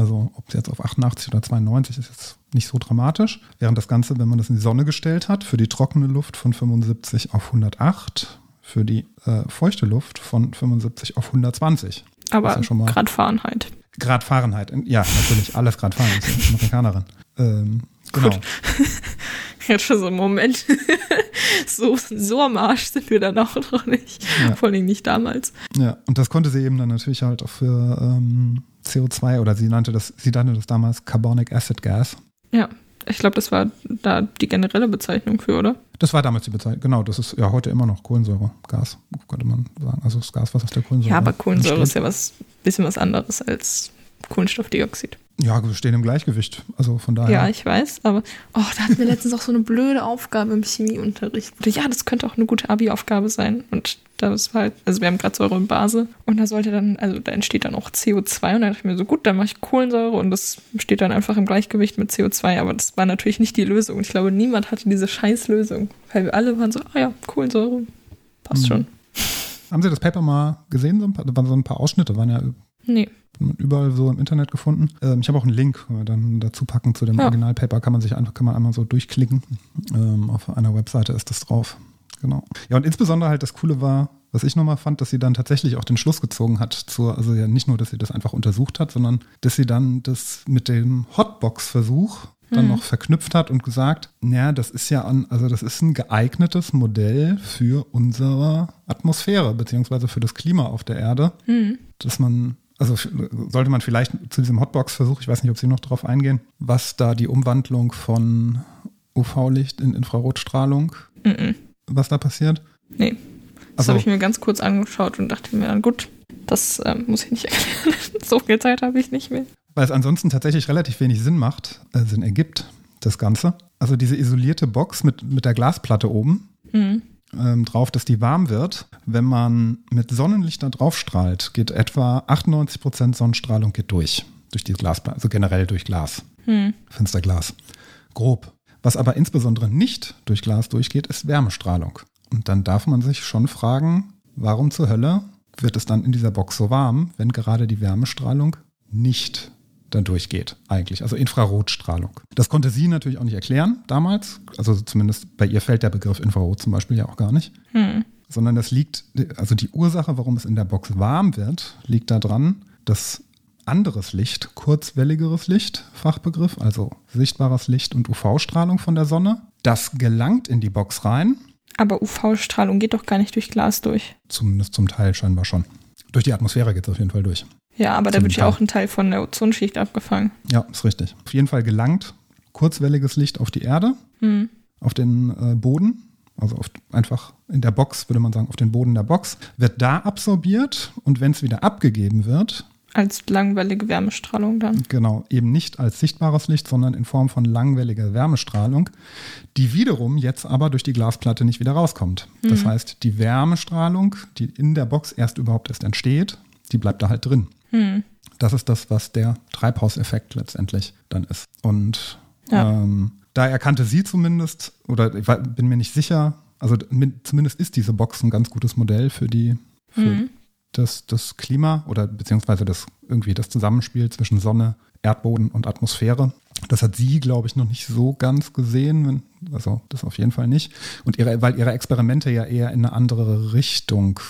Also ob es jetzt auf 88 oder 92 ist jetzt nicht so dramatisch. Während das Ganze, wenn man das in die Sonne gestellt hat, für die trockene Luft von 75 auf 108, für die äh, feuchte Luft von 75 auf 120. Aber ja schon mal- Grad Fahrenheit. Grad Fahrenheit. Ja, natürlich, alles Grad Fahrenheit. Ich bin Amerikanerin. Ähm, genau. Jetzt schon so ein Moment. so, so am Arsch sind wir dann auch noch nicht. Ja. Vor allem nicht damals. Ja, und das konnte sie eben dann natürlich halt auch für ähm, CO2 oder sie nannte das, sie nannte das damals Carbonic Acid Gas. Ja, ich glaube, das war da die generelle Bezeichnung für, oder? Das war damals die Bezeichnung. Genau, das ist ja heute immer noch Kohlensäuregas, könnte man sagen. Also das Gas, was aus der Kohlensäure Ja, aber Kohlensäure ist entsteht. ja was bisschen was anderes als Kohlenstoffdioxid. Ja, wir stehen im Gleichgewicht. Also von daher. Ja, ich weiß, aber oh, da hatten wir letztens auch so eine blöde Aufgabe im Chemieunterricht. Ja, das könnte auch eine gute Abi-Aufgabe sein. Und das war halt, also wir haben gerade Säure und Base und da sollte dann, also da entsteht dann auch CO2 und dann dachte ich mir so, gut, dann mache ich Kohlensäure und das steht dann einfach im Gleichgewicht mit CO2, aber das war natürlich nicht die Lösung. Ich glaube, niemand hatte diese Scheißlösung, weil wir alle waren so, ah ja, Kohlensäure, passt Mhm. schon. Haben Sie das Paper mal gesehen? So ein paar, da waren so ein paar Ausschnitte, waren ja Nee, überall so im Internet gefunden. Ähm, ich habe auch einen Link dann dazu packen zu dem Ja. Originalpaper. Kann man sich einfach, kann man einmal so durchklicken. Ähm, auf einer Webseite ist das drauf. Genau. Ja, und insbesondere halt das Coole war, was ich nochmal fand, dass sie dann tatsächlich auch den Schluss gezogen hat zur, also ja nicht nur, dass sie das einfach untersucht hat, sondern dass sie dann das mit dem Hotbox-Versuch dann noch verknüpft hat und gesagt, naja, das ist ja an, also das ist ein geeignetes Modell für unsere Atmosphäre, beziehungsweise für das Klima auf der Erde, dass man, also sollte man vielleicht zu diesem Hotbox-Versuch, ich weiß nicht, ob Sie noch darauf eingehen, was da die Umwandlung von UV-Licht in Infrarotstrahlung, was da passiert. nee. Das Also- habe ich mir ganz kurz angeschaut und dachte mir, dann gut, das ähm, muss ich nicht erklären. so viel Zeit habe ich nicht mehr. Weil es ansonsten tatsächlich relativ wenig Sinn macht, äh, Sinn ergibt, das Ganze. Also diese isolierte Box mit, mit der Glasplatte oben Mhm. Ähm, drauf, dass die warm wird. Wenn man mit Sonnenlicht da drauf strahlt, geht etwa 98% Sonnenstrahlung geht durch. Durch die Glasplatte, also generell durch Glas. Hm. Fensterglas. Grob. Was aber insbesondere nicht durch Glas durchgeht, ist Wärmestrahlung. Und dann darf man sich schon fragen, warum zur Hölle wird es dann in dieser Box so warm, wenn gerade die Wärmestrahlung nicht dann durchgeht, eigentlich. Also Infrarotstrahlung. Das konnte sie natürlich auch nicht erklären damals. Also zumindest bei ihr fällt der Begriff Infrarot zum Beispiel ja auch gar nicht. Hm. Sondern das liegt, also die Ursache, warum es in der Box warm wird, liegt daran, dass anderes Licht, kurzwelligeres Licht, Fachbegriff, also sichtbares Licht und UV-Strahlung von der Sonne, das gelangt in die Box rein, Aber UV-Strahlung geht doch gar nicht durch Glas durch. zumindest zum Teil scheinbar schon. Durch die Atmosphäre geht es auf jeden Fall durch. Ja, aber da wird ja auch ein Teil von der Ozonschicht abgefangen. Ja, ist richtig. Auf jeden Fall gelangt kurzwelliges Licht auf die Erde, Hm. auf den äh, Boden, also auf, einfach in der Box, würde man sagen, auf den Boden der Box, wird da absorbiert und wenn es wieder abgegeben wird, Als langwellige Wärmestrahlung dann. Genau, eben nicht als sichtbares Licht, sondern in Form von langwelliger Wärmestrahlung, die wiederum jetzt aber durch die Glasplatte nicht wieder rauskommt. Das heißt, die Wärmestrahlung, die in der Box erst überhaupt erst entsteht, die bleibt da halt drin. Hm. Das ist das, was der Treibhauseffekt letztendlich dann ist. Und Ja. ähm, da erkannte sie zumindest, oder ich bin mir nicht sicher, also mit, zumindest ist diese Box ein ganz gutes Modell für die, für Mhm. das, das Klima oder beziehungsweise das irgendwie das Zusammenspiel zwischen Sonne, Erdboden und Atmosphäre. Das hat sie, glaube ich, noch nicht so ganz gesehen, wenn, also das auf jeden Fall nicht. Und ihre, weil ihre Experimente ja eher in eine andere Richtung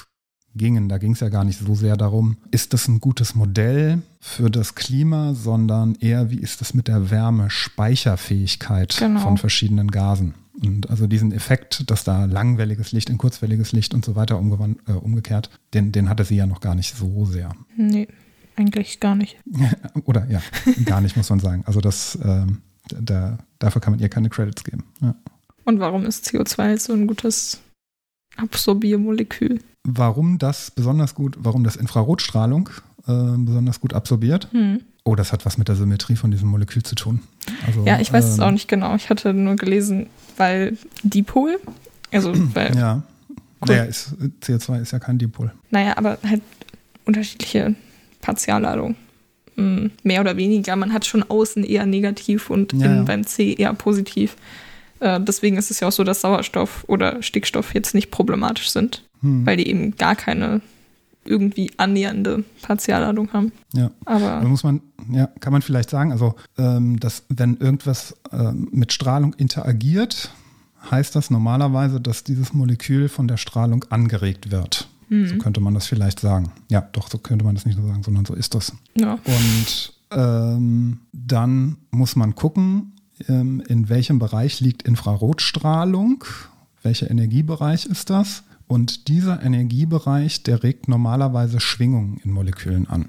gingen. Da ging es ja gar nicht so sehr darum, ist das ein gutes Modell für das Klima, sondern eher, wie ist es mit der Wärmespeicherfähigkeit Genau. von verschiedenen Gasen. Und also diesen Effekt, dass da langwelliges Licht in kurzwelliges Licht und so weiter äh, umgekehrt, den, den hatte sie ja noch gar nicht so sehr. Nee, eigentlich gar nicht. Oder ja, gar nicht, muss man sagen. Also das, ähm, da, dafür kann man ihr keine Credits geben. Ja. Und warum ist CO2 so ein gutes Absorbiermolekül? Warum das besonders gut, warum das Infrarotstrahlung äh, besonders gut absorbiert, Hm. Oh, das hat was mit der Symmetrie von diesem Molekül zu tun. Also, Ja, ich weiß es ähm, auch nicht genau. Ich hatte nur gelesen, weil Dipol, also weil, Ja. Naja, ist, CO2 ist ja kein Dipol. naja, aber halt unterschiedliche Partialladung. Mm, Mehr oder weniger. Man hat schon außen eher negativ und Ja, innen ja. beim C eher positiv. Äh, deswegen ist es ja auch so, dass Sauerstoff oder Stickstoff jetzt nicht problematisch sind, Hm. weil die eben gar keine irgendwie annähernde Partialladung haben. Ja. Da Aber muss man, ja, kann man vielleicht sagen, also, ähm, dass wenn irgendwas ähm, mit Strahlung interagiert, heißt das normalerweise, dass dieses Molekül von der Strahlung angeregt wird. So könnte man das vielleicht sagen. Ja, doch, so könnte man das nicht nur sagen, sondern so ist das. ja, Und ähm, dann muss man gucken, in welchem Bereich liegt Infrarotstrahlung, welcher Energiebereich ist das. Und dieser Energiebereich, der regt normalerweise Schwingungen in Molekülen an.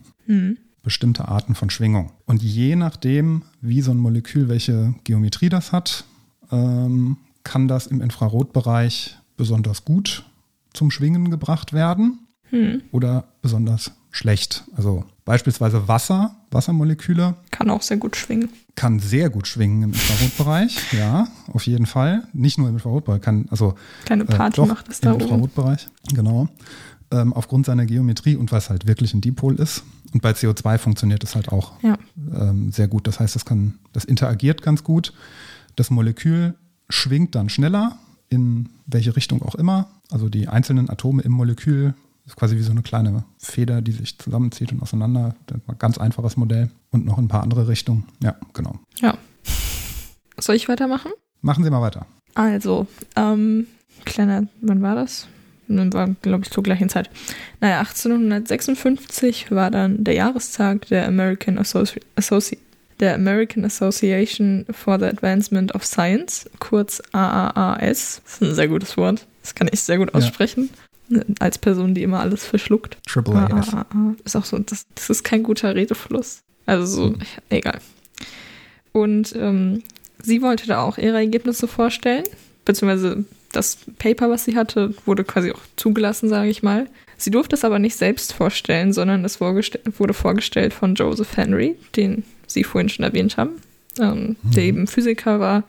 Bestimmte Arten von Schwingung. Und je nachdem, wie so ein Molekül, welche Geometrie das hat, ähm, kann das im Infrarotbereich besonders gut zum Schwingen gebracht werden oder besonders schlecht. Also beispielsweise Wasser, Wassermoleküle kann auch sehr gut schwingen. Kann sehr gut schwingen im Infrarotbereich, ja, auf jeden Fall. Nicht nur im Infrarotbereich, kann also Kleine Party doch, macht es da im oben. Infrarotbereich, genau. Ähm, aufgrund seiner Geometrie und weil es halt wirklich ein Dipol ist. Und bei CO2 funktioniert es halt auch Ja. ähm, sehr gut. Das heißt, das kann, das interagiert ganz gut. Das Molekül schwingt dann schneller, in welche Richtung auch immer. Also die einzelnen Atome im Molekül ist quasi wie so eine kleine Feder, die sich zusammenzieht und auseinander. Ein ganz einfaches Modell. Und noch ein paar andere Richtungen. Ja, genau. Ja. Soll ich weitermachen? Machen Sie mal weiter. Also, ähm, kleiner, wann war das? War, glaube ich, zur gleichen Zeit. Naja, 1856 war dann der Jahrestag der American, Associ Associ der American Association for the Advancement of Science, kurz AAAS. Das ist ein sehr gutes Wort. Das kann ich sehr gut Ja. Als Person, die immer alles verschluckt. Triple AS. AAA. Ist auch so, das, das ist kein guter Redefluss. Also so, egal. Und ähm, sie wollte da auch ihre Ergebnisse vorstellen, beziehungsweise das Paper, was sie hatte, wurde quasi auch zugelassen, sage ich mal. Sie durfte es aber nicht selbst vorstellen, sondern es wurde vorgestellt von Joseph Henry, den Sie vorhin schon erwähnt haben, ähm, der eben Physiker war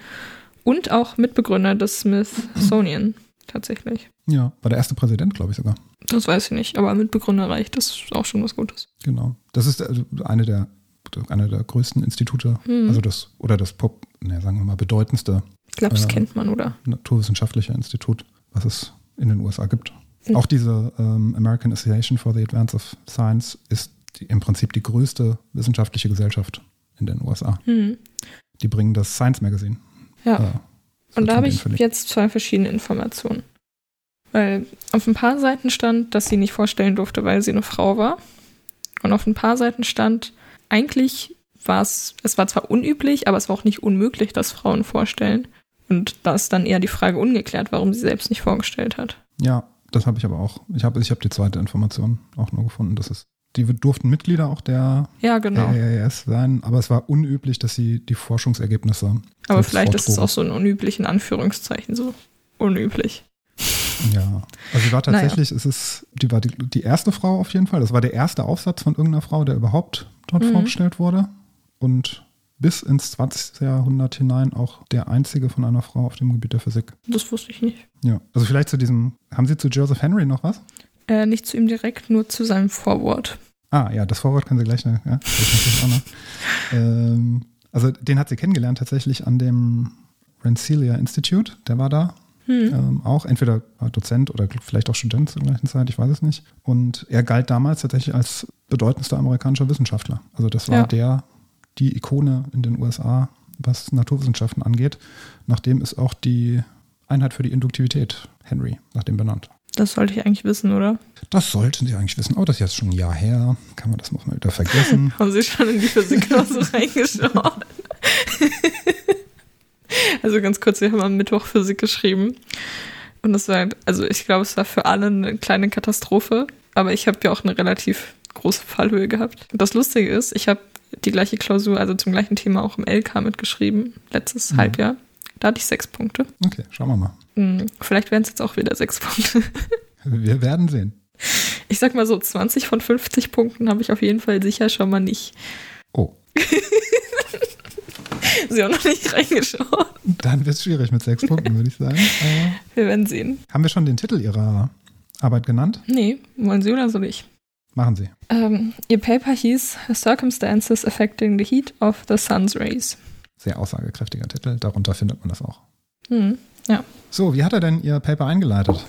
und auch Mitbegründer des Smithsonian tatsächlich. Ja, war der erste Präsident, glaube ich sogar. Das weiß ich nicht, aber Mitbegründer reicht, das ist auch schon was Gutes. Genau. Das ist also eine der, eine der größten Institute, Mhm. also das, oder das Pop, ne, sagen wir mal, bedeutendste Ich glaube, das Ja. kennt man, oder? naturwissenschaftliche Institut, was es in den USA gibt. Mhm. Auch diese ähm, American Association for the Advance of Science ist die, im Prinzip die größte wissenschaftliche Gesellschaft in den USA. Mhm. Die bringen das Science Magazine. Ja. äh, Und da habe ich jetzt zwei verschiedene Informationen. Weil auf ein paar Seiten stand, dass sie nicht vorstellen durfte, weil sie eine Frau war. Und auf ein paar Seiten stand, eigentlich war es, es war zwar unüblich, aber es war auch nicht unmöglich, dass Frauen vorstellen. Und da ist dann eher die Frage ungeklärt, warum sie selbst nicht vorgestellt hat. Ja, das habe ich aber auch. Ich habe ich hab die zweite Information auch nur gefunden. Das ist, die durften Mitglieder auch der Ja, genau. AAS sein, aber es war unüblich, dass sie die Forschungsergebnisse. aber vielleicht ist es auch so ein unüblich in Anführungszeichen so. Unüblich. Ja, also sie war Naja. tatsächlich, es ist, die war die, die erste Frau auf jeden Fall. Das war der erste Aufsatz von irgendeiner Frau, der überhaupt dort Mhm. vorgestellt wurde. Und bis ins 20. Jahrhundert hinein auch der einzige von einer Frau auf dem Gebiet der Physik. Das wusste ich nicht. Ja, also vielleicht zu diesem, haben Sie zu Joseph Henry noch was? Äh, nicht zu ihm direkt, nur zu seinem Vorwort. Ah, ja, das Vorwort können Sie gleich, noch- ja, das natürlich auch noch. Ähm, also den hat sie kennengelernt tatsächlich an dem Rensselaer Institute, der war da Hm. ähm, auch, entweder Dozent oder vielleicht auch Student zur gleichen Zeit, ich weiß es nicht. Und er galt damals tatsächlich als bedeutendster amerikanischer Wissenschaftler. Also das war Ja. der, die Ikone in den USA, was Naturwissenschaften angeht. Nachdem ist auch die Einheit für die Induktivität, Henry, nach dem benannt. Das sollte ich eigentlich wissen, oder? Das sollten Sie eigentlich wissen. Oh, das ist jetzt schon ein Jahr her. Kann man das noch mal wieder vergessen? Haben Sie schon in die Physikkurse reingeschaut? also ganz kurz, wir haben am Mittwoch Physik geschrieben. Und das war, also ich glaube, es war für alle eine kleine Katastrophe. Aber ich habe ja auch eine relativ große Fallhöhe gehabt. Und das Lustige ist, ich habe die gleiche Klausur, also zum gleichen Thema auch im LK mitgeschrieben, letztes Mhm. Halbjahr. Da hatte ich sechs Punkte. Okay, schauen wir mal. Hm, Vielleicht wären es jetzt auch wieder sechs Punkte. Wir werden sehen. Ich sag mal so, 20 von 50 Punkten habe ich auf jeden Fall sicher schon mal nicht. Oh, Sie haben noch nicht reingeschaut. dann wird es schwierig mit sechs Punkten, würde ich sagen. Aber Wir werden sehen. haben wir schon den Titel Ihrer Arbeit genannt? Nee, wollen Sie oder soll ich? Machen Sie. Ähm, ihr Paper hieß Circumstances Affecting the Heat of the Sun's Rays. Sehr aussagekräftiger Titel. Darunter findet man das auch. Hm. So, wie hat er denn Ihr Paper eingeleitet?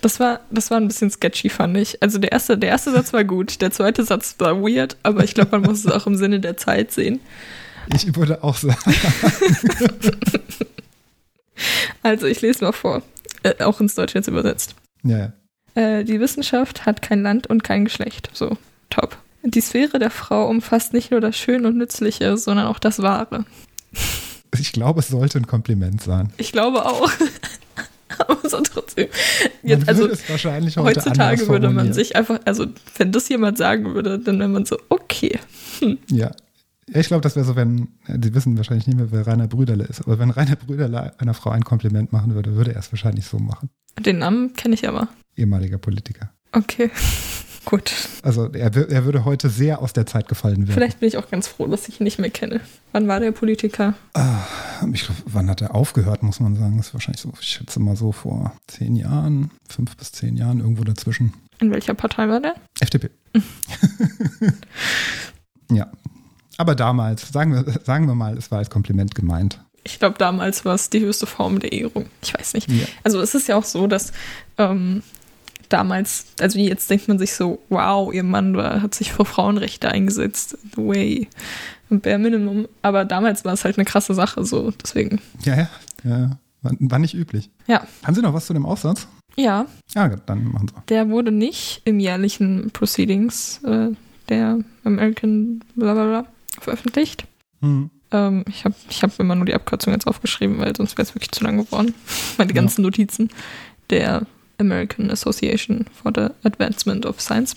Das war, das war ein bisschen sketchy, fand ich. Also der erste, der erste Satz war gut, der zweite Satz war weird, aber ich glaube, man muss es auch im Sinne der Zeit sehen. Ich würde auch sagen, Also ich lese mal vor, äh, auch ins Deutsche jetzt übersetzt. ja, ja. Äh, die Wissenschaft hat kein Land und kein Geschlecht. So, top. Die Sphäre der Frau umfasst nicht nur das Schöne und Nützliche, sondern auch das Wahre. ich glaube, es sollte ein Kompliment sein. Ich glaube auch. Aber so trotzdem. Man Jetzt, also es wahrscheinlich heute heutzutage würde man sich einfach, also wenn das jemand sagen würde, dann wäre man so, okay. Ja. Ich glaube, das wäre so, wenn, Sie wissen wahrscheinlich nicht mehr, wer Rainer Brüderle ist, aber wenn Rainer Brüderle einer Frau ein Kompliment machen würde, würde er es wahrscheinlich so machen. Den Namen kenne ich aber. Ehemaliger Politiker. Okay. Gut. Also er, er würde heute sehr aus der Zeit gefallen werden. Vielleicht bin ich auch ganz froh, dass ich ihn nicht mehr kenne. Wann war der Politiker? Ich glaube, wann hat er aufgehört, muss man sagen. Das ist wahrscheinlich so, ich schätze mal so vor zehn Jahren, fünf bis zehn Jahren, irgendwo dazwischen. In welcher Partei war der? FDP. ja. Aber damals, sagen wir, sagen wir mal, es war als Kompliment gemeint. Ich glaube, damals war es die höchste Form der Ehrung. Ich weiß nicht. Ja. Also es ist ja auch so, dass ähm, damals, also jetzt denkt man sich so, wow, ihr Mann war, hat sich für Frauenrechte eingesetzt. The way. Bare Minimum. Aber damals war es halt eine krasse Sache, so deswegen. Ja, ja. ja. War, war nicht üblich. Ja. Haben Sie noch was zu dem Aufsatz? Ja, Ja, dann machen Sie. der wurde nicht im jährlichen Proceedings äh, der American blablabla veröffentlicht. Hm. Ähm, ich habe ich hab immer nur die Abkürzung jetzt aufgeschrieben, weil sonst wäre es wirklich zu lang geworden. Meine Ja. ganzen Notizen der American Association for the Advancement of Science.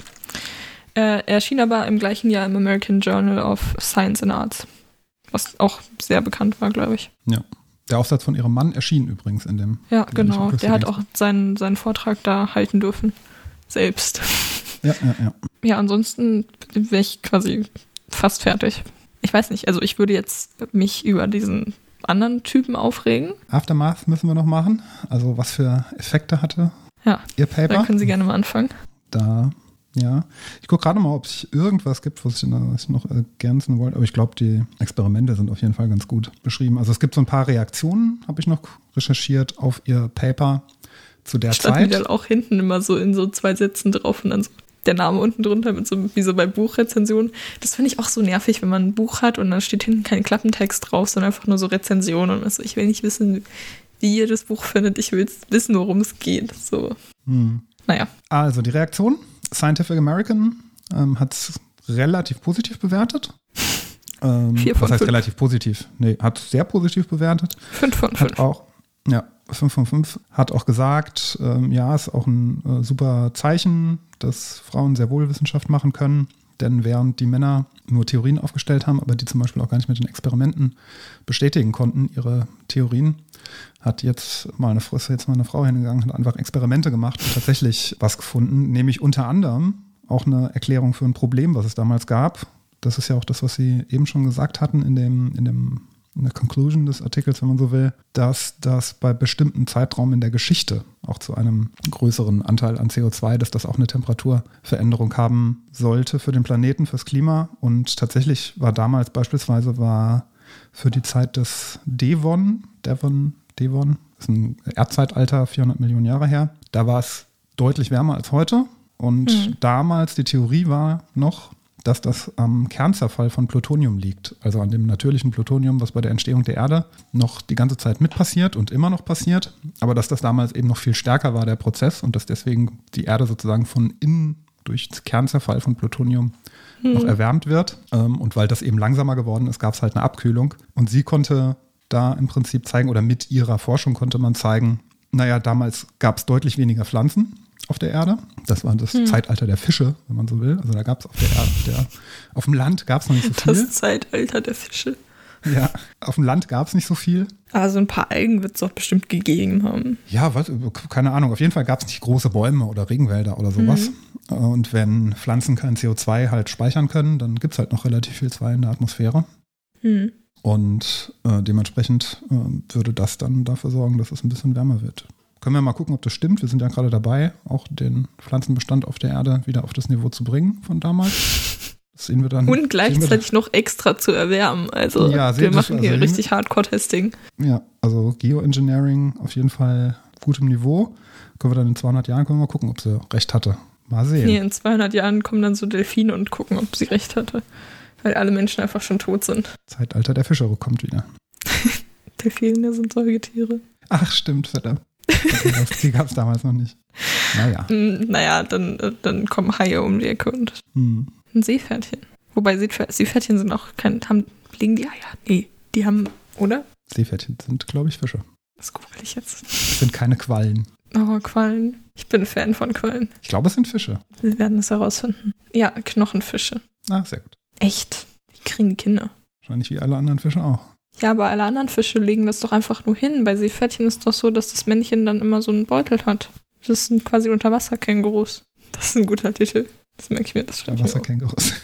Äh, er erschien aber im gleichen Jahr im American Journal of Science and Arts, was auch sehr bekannt war, glaube ich. Der Aufsatz von Ihrem Mann erschien übrigens in dem. Ja, genau. Der hat auch seinen, seinen Vortrag da halten dürfen. Selbst. Ja, ja, ja. Ja, ansonsten wäre ich quasi fast fertig. Ich weiß nicht, also ich würde jetzt mich über diesen anderen Typen aufregen. Aftermath müssen wir noch machen. Also was für Effekte hatte Ja, Ihr da Paper? können Sie gerne mal anfangen. Da, ja. Ich gucke gerade mal, ob es irgendwas gibt, was ich, noch- was ich noch ergänzen wollte. Aber ich glaube, die Experimente sind auf jeden Fall ganz gut beschrieben. Also es gibt so ein paar Reaktionen, habe ich noch recherchiert, auf Ihr Paper zu der Standen die Zeit. dann auch hinten immer so in so zwei Sätzen drauf und dann so der Name unten drunter mit so, wie so bei Buchrezensionen. Das finde ich auch so nervig, wenn man ein Buch hat und dann steht hinten kein Klappentext drauf, sondern einfach nur so Rezensionen und also ich will nicht wissen, wie ihr das Buch findet. Ich will wissen, worum es geht. So, Hm. naja. Also die Reaktion. Scientific American ähm, hat es relativ positiv bewertet. Ähm, Vier von was heißt fünf. relativ positiv? Nee, hat es sehr positiv bewertet. Fünf von Hat fünf. auch, ja, 5 von 5. Hat auch gesagt, ähm, ja, ist auch ein äh, super Zeichen, dass Frauen sehr wohl Wissenschaft machen können. Denn während die Männer nur Theorien aufgestellt haben, aber die zum Beispiel auch gar nicht mit den Experimenten bestätigen konnten, ihre Theorien, hat jetzt mal eine, ist jetzt mal eine Frau hingegangen, hat einfach Experimente gemacht und tatsächlich was gefunden, nämlich unter anderem auch eine Erklärung für ein Problem, was es damals gab. Das ist ja auch das, was Sie eben schon gesagt hatten in dem, in dem in der Conclusion des Artikels, wenn man so will, dass das bei bestimmten Zeitraum in der Geschichte auch zu einem größeren Anteil an CO2, dass das auch eine Temperaturveränderung haben sollte für den Planeten, fürs Klima. Und tatsächlich war damals beispielsweise war für die Zeit des Devon, Devon, Devon, ist ein Erdzeitalter, 400 Millionen Jahre her, da war es deutlich wärmer als heute. Und Mhm. damals die Theorie war noch, dass das am Kernzerfall von Plutonium liegt, also an dem natürlichen Plutonium, was bei der Entstehung der Erde noch die ganze Zeit mit passiert und immer noch passiert, aber dass das damals eben noch viel stärker war, der Prozess, und dass deswegen die Erde sozusagen von innen durch Kernzerfall von Plutonium noch erwärmt wird. Ähm, Und weil das eben langsamer geworden ist, gab es halt eine Abkühlung. Und sie konnte da im Prinzip zeigen, oder mit ihrer Forschung konnte man zeigen, naja, damals gab es deutlich weniger Pflanzen auf der Erde. Das war das Zeitalter der Fische, wenn man so will. Also da gab es auf der Erde, auf, der, auf dem Land gab es noch nicht so viel. Das Zeitalter der Fische. Ja, auf dem Land gab es nicht so viel. Also ein paar Algen wird es doch bestimmt gegeben haben. Ja, was, keine Ahnung. Auf jeden Fall gab es nicht große Bäume oder Regenwälder oder sowas. Mhm. Und wenn Pflanzen kein CO2 halt speichern können, dann gibt es halt noch relativ viel CO2 in der Atmosphäre. Hm. Und äh, dementsprechend äh, würde das dann dafür sorgen, dass es ein bisschen wärmer wird. Können wir mal gucken, ob das stimmt. Wir sind ja gerade dabei, auch den Pflanzenbestand auf der Erde wieder auf das Niveau zu bringen von damals. Das sehen wir dann. Und gleichzeitig noch extra zu erwärmen. Also Ja, wir machen hier also richtig Hardcore-Testing. ja, also Geoengineering auf jeden Fall gutem Niveau. Können wir dann in 200 Jahren können wir mal gucken, ob sie recht hatte. Mal sehen. Nee, in 200 Jahren kommen dann so Delfine und gucken, ob sie recht hatte. Weil alle Menschen einfach schon tot sind. Zeitalter der Fische kommt wieder. Delfine sind Säugetiere. Ach, stimmt, verdammt. Die gab es damals noch nicht. Naja. Hm, naja, dann, äh, dann kommen Haie um die Ecke und Hm. ein Seepferdchen. Wobei Seepferd- Seepferdchen sind auch kein, haben, legen die Eier? Nee, die haben, oder? Seepferdchen sind, glaube ich, Fische. Das google ich jetzt. Es sind keine Quallen. Oh, Quallen. Ich bin Fan von Quallen. Ich glaube, es sind Fische. Wir werden es herausfinden. Ja, Knochenfische. Ah, sehr gut. Echt? Die kriegen die Kinder. Wahrscheinlich wie alle anderen Fische auch. Ja, aber alle anderen Fische legen das doch einfach nur hin. Bei Seepferdchen ist doch so, dass das Männchen dann immer so einen Beutel hat. Das sind quasi Unterwasserkängurus. Das ist ein guter Titel. Das merke ich mir, das schreibe ich mir auf. Wasserkängurus.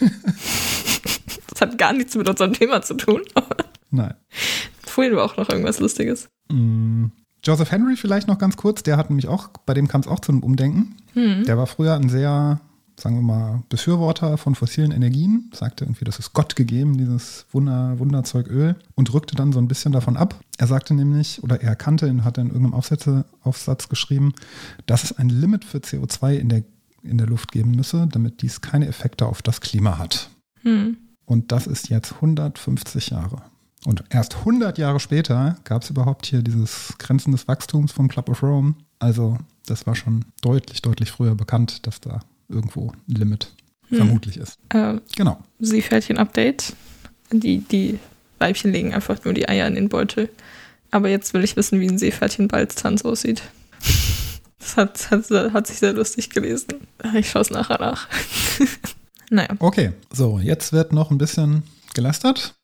Das hat gar nichts mit unserem Thema zu tun. Nein. vorhin war auch noch irgendwas Lustiges. Mm, Joseph Henry vielleicht noch ganz kurz. Der hat nämlich auch, bei dem kam es auch zu einem Umdenken. Hm. Der war früher ein sehr, sagen wir mal, Befürworter von fossilen Energien. Sagte irgendwie, das ist Gott gegeben, dieses Wunder, Wunderzeug Öl. Und rückte dann so ein bisschen davon ab. Er sagte nämlich, oder er erkannte, hat in irgendeinem Aufsätze, Aufsatz geschrieben, dass es ein Limit für CO2 in der, in der Luft geben müsse, damit dies keine Effekte auf das Klima hat. Hm. Und das ist jetzt 150 Jahre. Und erst 100 Jahre später gab es überhaupt hier dieses Grenzen des Wachstums vom Club of Rome. Also das war schon deutlich, deutlich früher bekannt, dass da irgendwo ein Limit Hm. vermutlich ist. Äh, Genau. Seepferdchen-Update. Die, die Weibchen legen einfach nur die Eier in den Beutel. Aber jetzt will ich wissen, wie ein Seepferdchen-Balztanz aussieht. Das hat, hat, hat sich sehr lustig gelesen. Ich schaue es nachher nach. naja, Okay, so, jetzt wird noch ein bisschen gelästert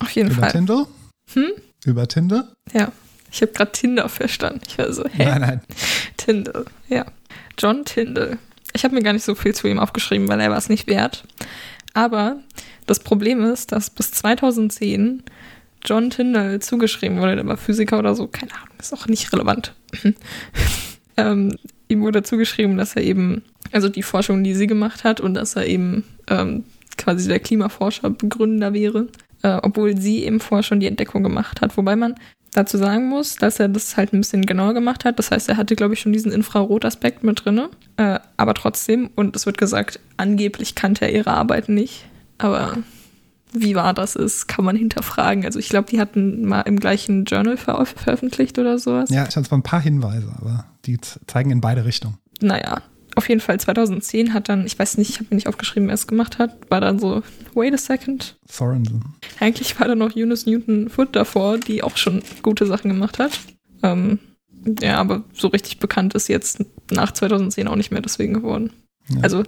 auf jeden über Fall. Tinder. Hm? Über Tinder? Ja. Ich habe gerade Tinder verstanden. Ich war so, hä? Nein, nein. Tyndall, ja. John Tyndall. Ich habe mir gar nicht so viel zu ihm aufgeschrieben, weil er war es nicht wert. Aber das Problem ist, dass bis 2010 John Tyndall zugeschrieben wurde. Der war Physiker oder so. Keine Ahnung, ist auch nicht relevant. ähm, ihm wurde zugeschrieben, dass er eben, also die Forschung, die sie gemacht hat und dass er eben ähm, quasi der Klimaforscher, Begründer wäre. Äh, obwohl sie eben vorher schon die Entdeckung gemacht hat. Wobei man dazu sagen muss, dass er das halt ein bisschen genauer gemacht hat. Das heißt, er hatte, glaube ich, schon diesen Infrarotaspekt mit drin. Äh, aber trotzdem, und es wird gesagt, angeblich kannte er ihre Arbeiten nicht. Aber wie wahr das ist, kann man hinterfragen. Also ich glaube, die hatten mal im gleichen Journal ver veröffentlicht oder sowas. Ja, ich hatte zwar ein paar Hinweise, aber die zeigen in beide Richtungen. Naja, auf jeden Fall 2010 hat dann, ich weiß nicht, ich habe mir nicht aufgeschrieben, wer es gemacht hat, war dann so, wait a second. Sorensen. Eigentlich war da noch Eunice Newton Foot davor, die auch schon gute Sachen gemacht hat. Ähm, ja, aber so richtig bekannt ist jetzt nach 2010 auch nicht mehr deswegen geworden. Ja. Also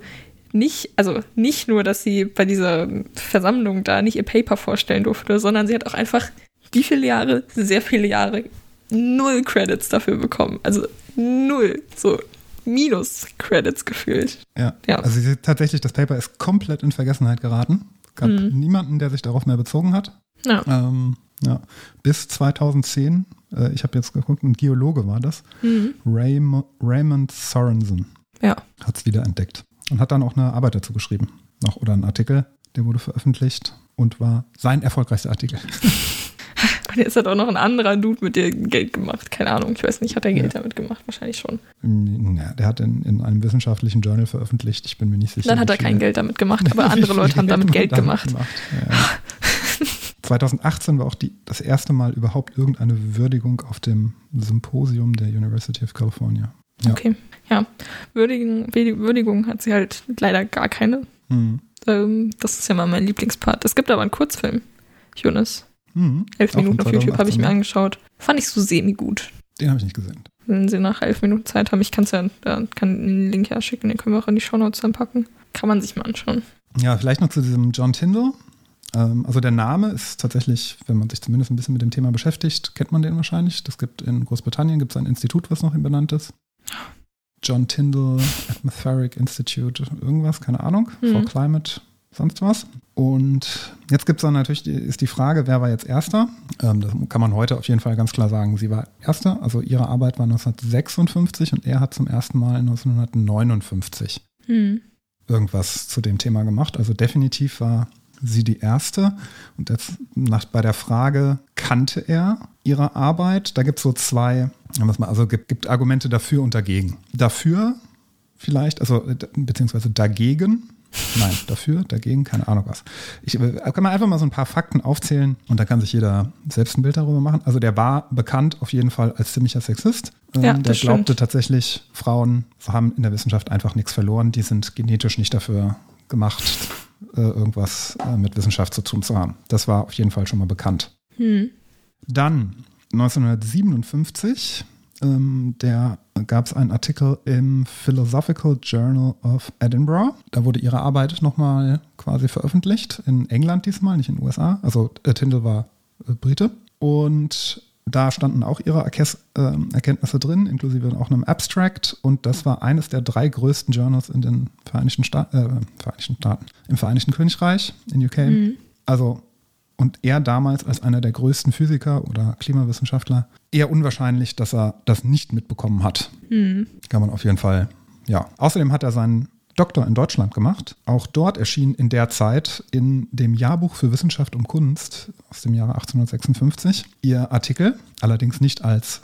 nicht, also nicht nur, dass sie bei dieser Versammlung da nicht ihr Paper vorstellen durfte, sondern sie hat auch einfach wie viele Jahre, sehr viele Jahre, null Credits dafür bekommen. Also null, so minus Credits gefühlt. Ja. Ja. Also tatsächlich, das Paper ist komplett in Vergessenheit geraten. Gab Mhm. niemanden, der sich darauf mehr bezogen hat. Ja. Ähm, ja. Bis 2010, äh, ich habe jetzt geguckt, ein Geologe war das, Mhm. Raym Raymond Sorensen Ja. hat es wieder entdeckt und hat dann auch eine Arbeit dazu geschrieben. Noch, oder einen Artikel, der wurde veröffentlicht und war sein erfolgreichster Artikel. Und jetzt hat auch noch ein anderer Dude mit dir Geld gemacht. Keine Ahnung, ich weiß nicht, hat er Geld Ja. damit gemacht? Wahrscheinlich schon. Ja, der hat in, in einem wissenschaftlichen Journal veröffentlicht. Ich bin mir nicht sicher. Dann hat er kein Geld damit gemacht, aber andere Leute haben damit Geld man gemacht. Ja, ja. 2018 war auch die, das erste Mal überhaupt irgendeine Würdigung auf dem Symposium der University of California. Ja. Okay, ja. Würdigung, Würdigung hat sie halt leider gar keine. Hm. Ähm, das ist ja mal mein Lieblingspart. Es gibt aber einen Kurzfilm, Jonas. Hm. Elf Auch Minuten auf YouTube habe ich mir 2018, angeschaut. Fand ich so semi-gut. Den habe ich nicht gesehen. Wenn Sie nach elf Minuten Zeit haben, ich kann's ja, äh, kann den Link ja schicken, den können wir auch in die Shownotes dann packen. Kann man sich mal anschauen. Ja, vielleicht noch zu diesem John Tyndall. Ähm, also der Name ist tatsächlich, wenn man sich zumindest ein bisschen mit dem Thema beschäftigt, kennt man den wahrscheinlich. Das gibt in Großbritannien gibt es ein Institut, was nach ihm benannt ist. John Tyndall Atmospheric Institute, irgendwas, keine Ahnung, Mhm. for Climate, sonst was. Und jetzt gibt es dann natürlich, die, ist die Frage, wer war jetzt Erster? Ähm, das kann man heute auf jeden Fall ganz klar sagen. Sie war Erster, also ihre Arbeit war 1956 und er hat zum ersten Mal 1959 Hm. irgendwas zu dem Thema gemacht. Also definitiv war sie die erste. Und jetzt nach, bei der Frage, kannte er ihre Arbeit? Da gibt es so zwei, also gibt, gibt Argumente dafür und dagegen. Dafür vielleicht, also beziehungsweise dagegen. Nein, dafür, dagegen, keine Ahnung was. Ich äh, kann mal einfach mal so ein paar Fakten aufzählen und da kann sich jeder selbst ein Bild darüber machen. Also der war bekannt auf jeden Fall als ziemlicher Sexist. Ähm, Ja, der glaubte stimmt. tatsächlich, Frauen haben in der Wissenschaft einfach nichts verloren. Die sind genetisch nicht dafür gemacht, äh, irgendwas äh, mit Wissenschaft zu tun zu haben. Das war auf jeden Fall schon mal bekannt. Hm. Dann 1957 ähm, der gab es einen Artikel im Philosophical Journal of Edinburgh. Da wurde ihre Arbeit nochmal quasi veröffentlicht, in England diesmal, nicht in den USA. Also äh, Tyndall war äh, Brite. Und da standen auch ihre Erkes äh, Erkenntnisse drin, inklusive auch einem Abstract. Und das war eines der drei größten Journals in den Vereinigten, Sta äh, Vereinigten Staaten, im Vereinigten Königreich, in UK. Also und er damals als einer der größten Physiker oder Klimawissenschaftler eher unwahrscheinlich, dass er das nicht mitbekommen hat. Hm. Kann man auf jeden Fall, ja. Außerdem hat er seinen Doktor in Deutschland gemacht. Auch dort erschien in der Zeit in dem Jahrbuch für Wissenschaft und Kunst aus dem Jahre 1856 ihr Artikel, allerdings nicht als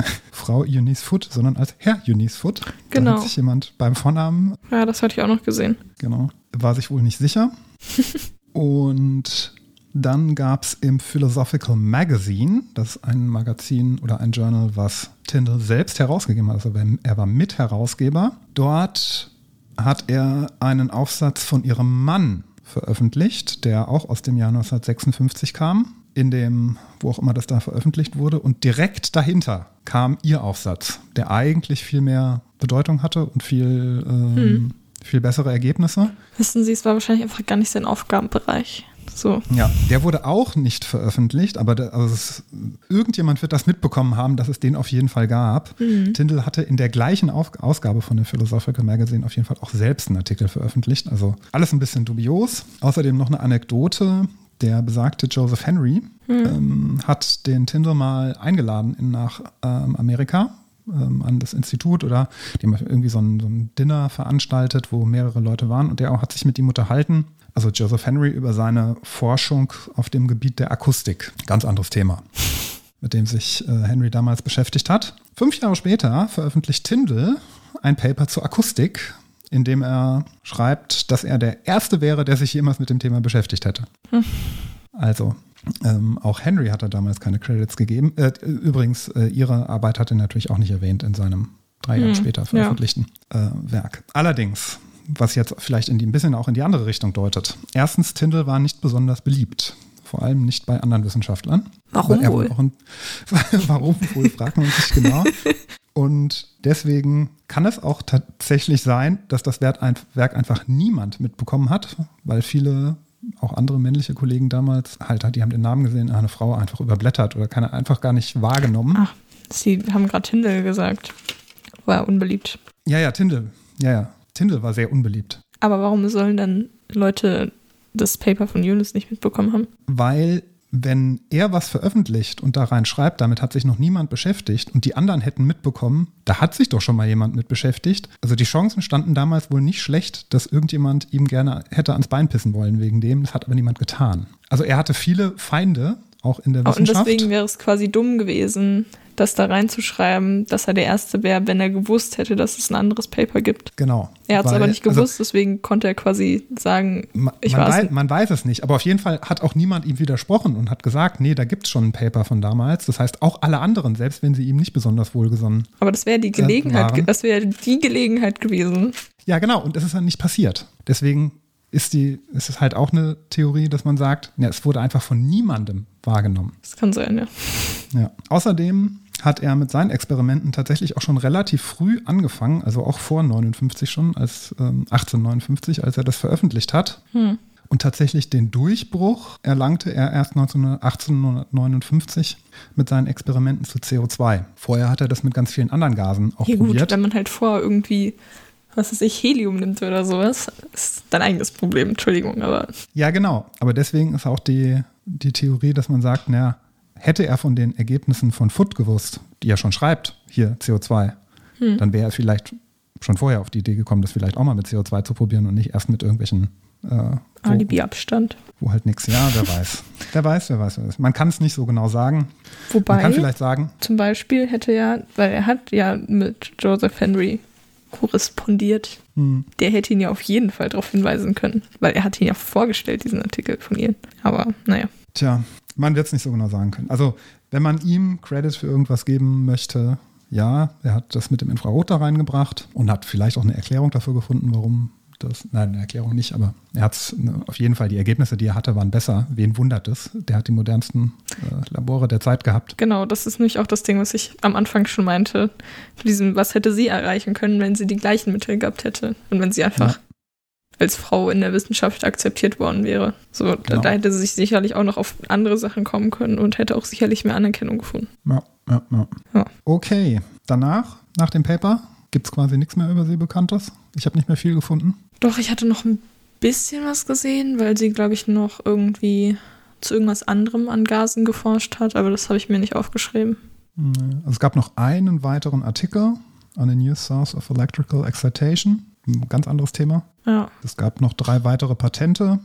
Frau Eunice Foot, sondern als Herr Eunice Foot. Da Genau. hat sich jemand beim Vornamen Ja, das hatte ich auch noch gesehen. Genau. War sich wohl nicht sicher. Und dann gab es im Philosophical Magazine, das ist ein Magazin oder ein Journal, was Tyndall selbst herausgegeben hat. Also er war Mitherausgeber. Dort hat er einen Aufsatz von ihrem Mann veröffentlicht, der auch aus dem Jahr 1956 kam, in dem, wo auch immer das da veröffentlicht wurde. Und direkt dahinter kam ihr Aufsatz, der eigentlich viel mehr Bedeutung hatte und viel, ähm, viel bessere Ergebnisse. Wissen Sie, es war wahrscheinlich einfach gar nicht sein Aufgabenbereich. So. Ja, der wurde auch nicht veröffentlicht, aber da, also es, irgendjemand wird das mitbekommen haben, dass es den auf jeden Fall gab. Tyndall hatte in der gleichen Auf Ausgabe von dem Philosophical Magazine auf jeden Fall auch selbst einen Artikel veröffentlicht. Also alles ein bisschen dubios. Außerdem noch eine Anekdote. Der besagte Joseph Henry ähm, hat den Tyndall mal eingeladen in, nach ähm, Amerika ähm, an das Institut oder die haben irgendwie so ein, so ein Dinner veranstaltet, wo mehrere Leute waren und der auch hat sich mit ihm unterhalten. Also Joseph Henry über seine Forschung auf dem Gebiet der Akustik. Ganz anderes Thema, mit dem sich äh, Henry damals beschäftigt hat. Fünf Jahre später veröffentlicht Tyndall ein Paper zur Akustik, in dem er schreibt, dass er der Erste wäre, der sich jemals mit dem Thema beschäftigt hätte. Also, ähm, auch Henry hat er damals keine Credits gegeben. Äh, übrigens, äh, ihre Arbeit hat er natürlich auch nicht erwähnt in seinem drei Jahre Hm, später veröffentlichten äh, Werk. Allerdings, was jetzt vielleicht in die, ein bisschen auch in die andere Richtung deutet. Erstens, Tyndall war nicht besonders beliebt. Vor allem nicht bei anderen Wissenschaftlern. Warum Er wohl? ein- warum wohl, fragt man sich genau. Und deswegen kann es auch tatsächlich sein, dass das Werk einfach niemand mitbekommen hat, weil viele, auch andere männliche Kollegen damals, halt, die haben den Namen gesehen, eine Frau einfach überblättert oder keine, einfach gar nicht wahrgenommen. Ach, Sie haben gerade Tindel gesagt. War unbeliebt. Ja, ja, Tyndall. Ja, ja. Tyndall war sehr unbeliebt. Aber warum sollen dann Leute das Paper von Eunice nicht mitbekommen haben? Weil wenn er was veröffentlicht und da rein schreibt, damit hat sich noch niemand beschäftigt und die anderen hätten mitbekommen, da hat sich doch schon mal jemand mit beschäftigt. Also die Chancen standen damals wohl nicht schlecht, dass irgendjemand ihm gerne hätte ans Bein pissen wollen wegen dem. Das hat aber niemand getan. Also er hatte viele Feinde, auch in der Oh, und Wissenschaft. deswegen wäre es quasi dumm gewesen, das da reinzuschreiben, dass er der Erste wäre, wenn er gewusst hätte, dass es ein anderes Paper gibt. genau. Er hat es aber nicht also gewusst, deswegen konnte er quasi sagen, Ma- ich man, weiß man weiß es nicht, aber auf jeden Fall hat auch niemand ihm widersprochen und hat gesagt, nee, da gibt es schon ein Paper von damals. Das heißt, auch alle anderen, selbst wenn sie ihm nicht besonders wohlgesonnen. Aber das wäre die Gelegenheit, waren. das wäre die Gelegenheit gewesen. Ja, genau, und es ist dann nicht passiert. Deswegen ist, die, ist es halt auch eine Theorie, dass man sagt, ja, es wurde einfach von niemandem wahrgenommen. Das kann sein, ja. Ja. Außerdem hat er mit seinen Experimenten tatsächlich auch schon relativ früh angefangen, also auch vor 59 schon, als ähm, 1859, als er das veröffentlicht hat. Und Und tatsächlich den Durchbruch erlangte er erst 19, 1859 mit seinen Experimenten zu CO2. Vorher hat er das mit ganz vielen anderen Gasen auch Ja, probiert. gut, wenn man halt vor irgendwie, was weiß ich, Helium nimmt oder sowas, ist dein eigenes Problem. Entschuldigung, aber Ja, genau. Aber deswegen ist auch die, die Theorie, dass man sagt, naja, hätte er von den Ergebnissen von Foot gewusst, die er schon schreibt, hier CO2, dann wäre er vielleicht schon vorher auf die Idee gekommen, das vielleicht auch mal mit CO2 zu probieren und nicht erst mit irgendwelchen, äh, wo, Alibi-Abstand. wo halt nichts. Ja, wer weiß. Wer weiß, wer weiß, wer weiß. Man kann es nicht so genau sagen. Man Wobei, kann vielleicht sagen, zum Beispiel hätte ja, weil er hat ja mit Joseph Henry korrespondiert, hm, der hätte ihn ja auf jeden Fall darauf hinweisen können, weil er hat ihn ja vorgestellt, diesen Artikel von ihr. Aber naja, Tja, man wird es nicht so genau sagen können. Also, wenn man ihm Credit für irgendwas geben möchte, ja, er hat das mit dem Infrarot da reingebracht und hat vielleicht auch eine Erklärung dafür gefunden, warum das, nein, eine Erklärung nicht, aber er hat auf jeden Fall, die Ergebnisse, die er hatte, waren besser. Wen wundert es? Der hat die modernsten äh, Labore der Zeit gehabt. genau, das ist nämlich auch das Ding, was ich am Anfang schon meinte. Diesem, was hätte sie erreichen können, wenn sie die gleichen Mittel gehabt hätte und wenn sie einfach Ja. als Frau in der Wissenschaft akzeptiert worden wäre. So, da, Genau. da hätte sie sich sicherlich auch noch auf andere Sachen kommen können und hätte auch sicherlich mehr Anerkennung gefunden. Ja, ja, ja. Ja. Okay, danach, nach dem Paper, gibt es quasi nichts mehr über sie Bekanntes. Ich habe nicht mehr viel gefunden. Doch, ich hatte noch ein bisschen was gesehen, weil sie, glaube ich, noch irgendwie zu irgendwas anderem an Gasen geforscht hat, aber das habe ich mir nicht aufgeschrieben. Also es gab noch einen weiteren Artikel on a new source of electrical excitation. Ein ganz anderes Thema. Ja, Es gab noch drei weitere Patente,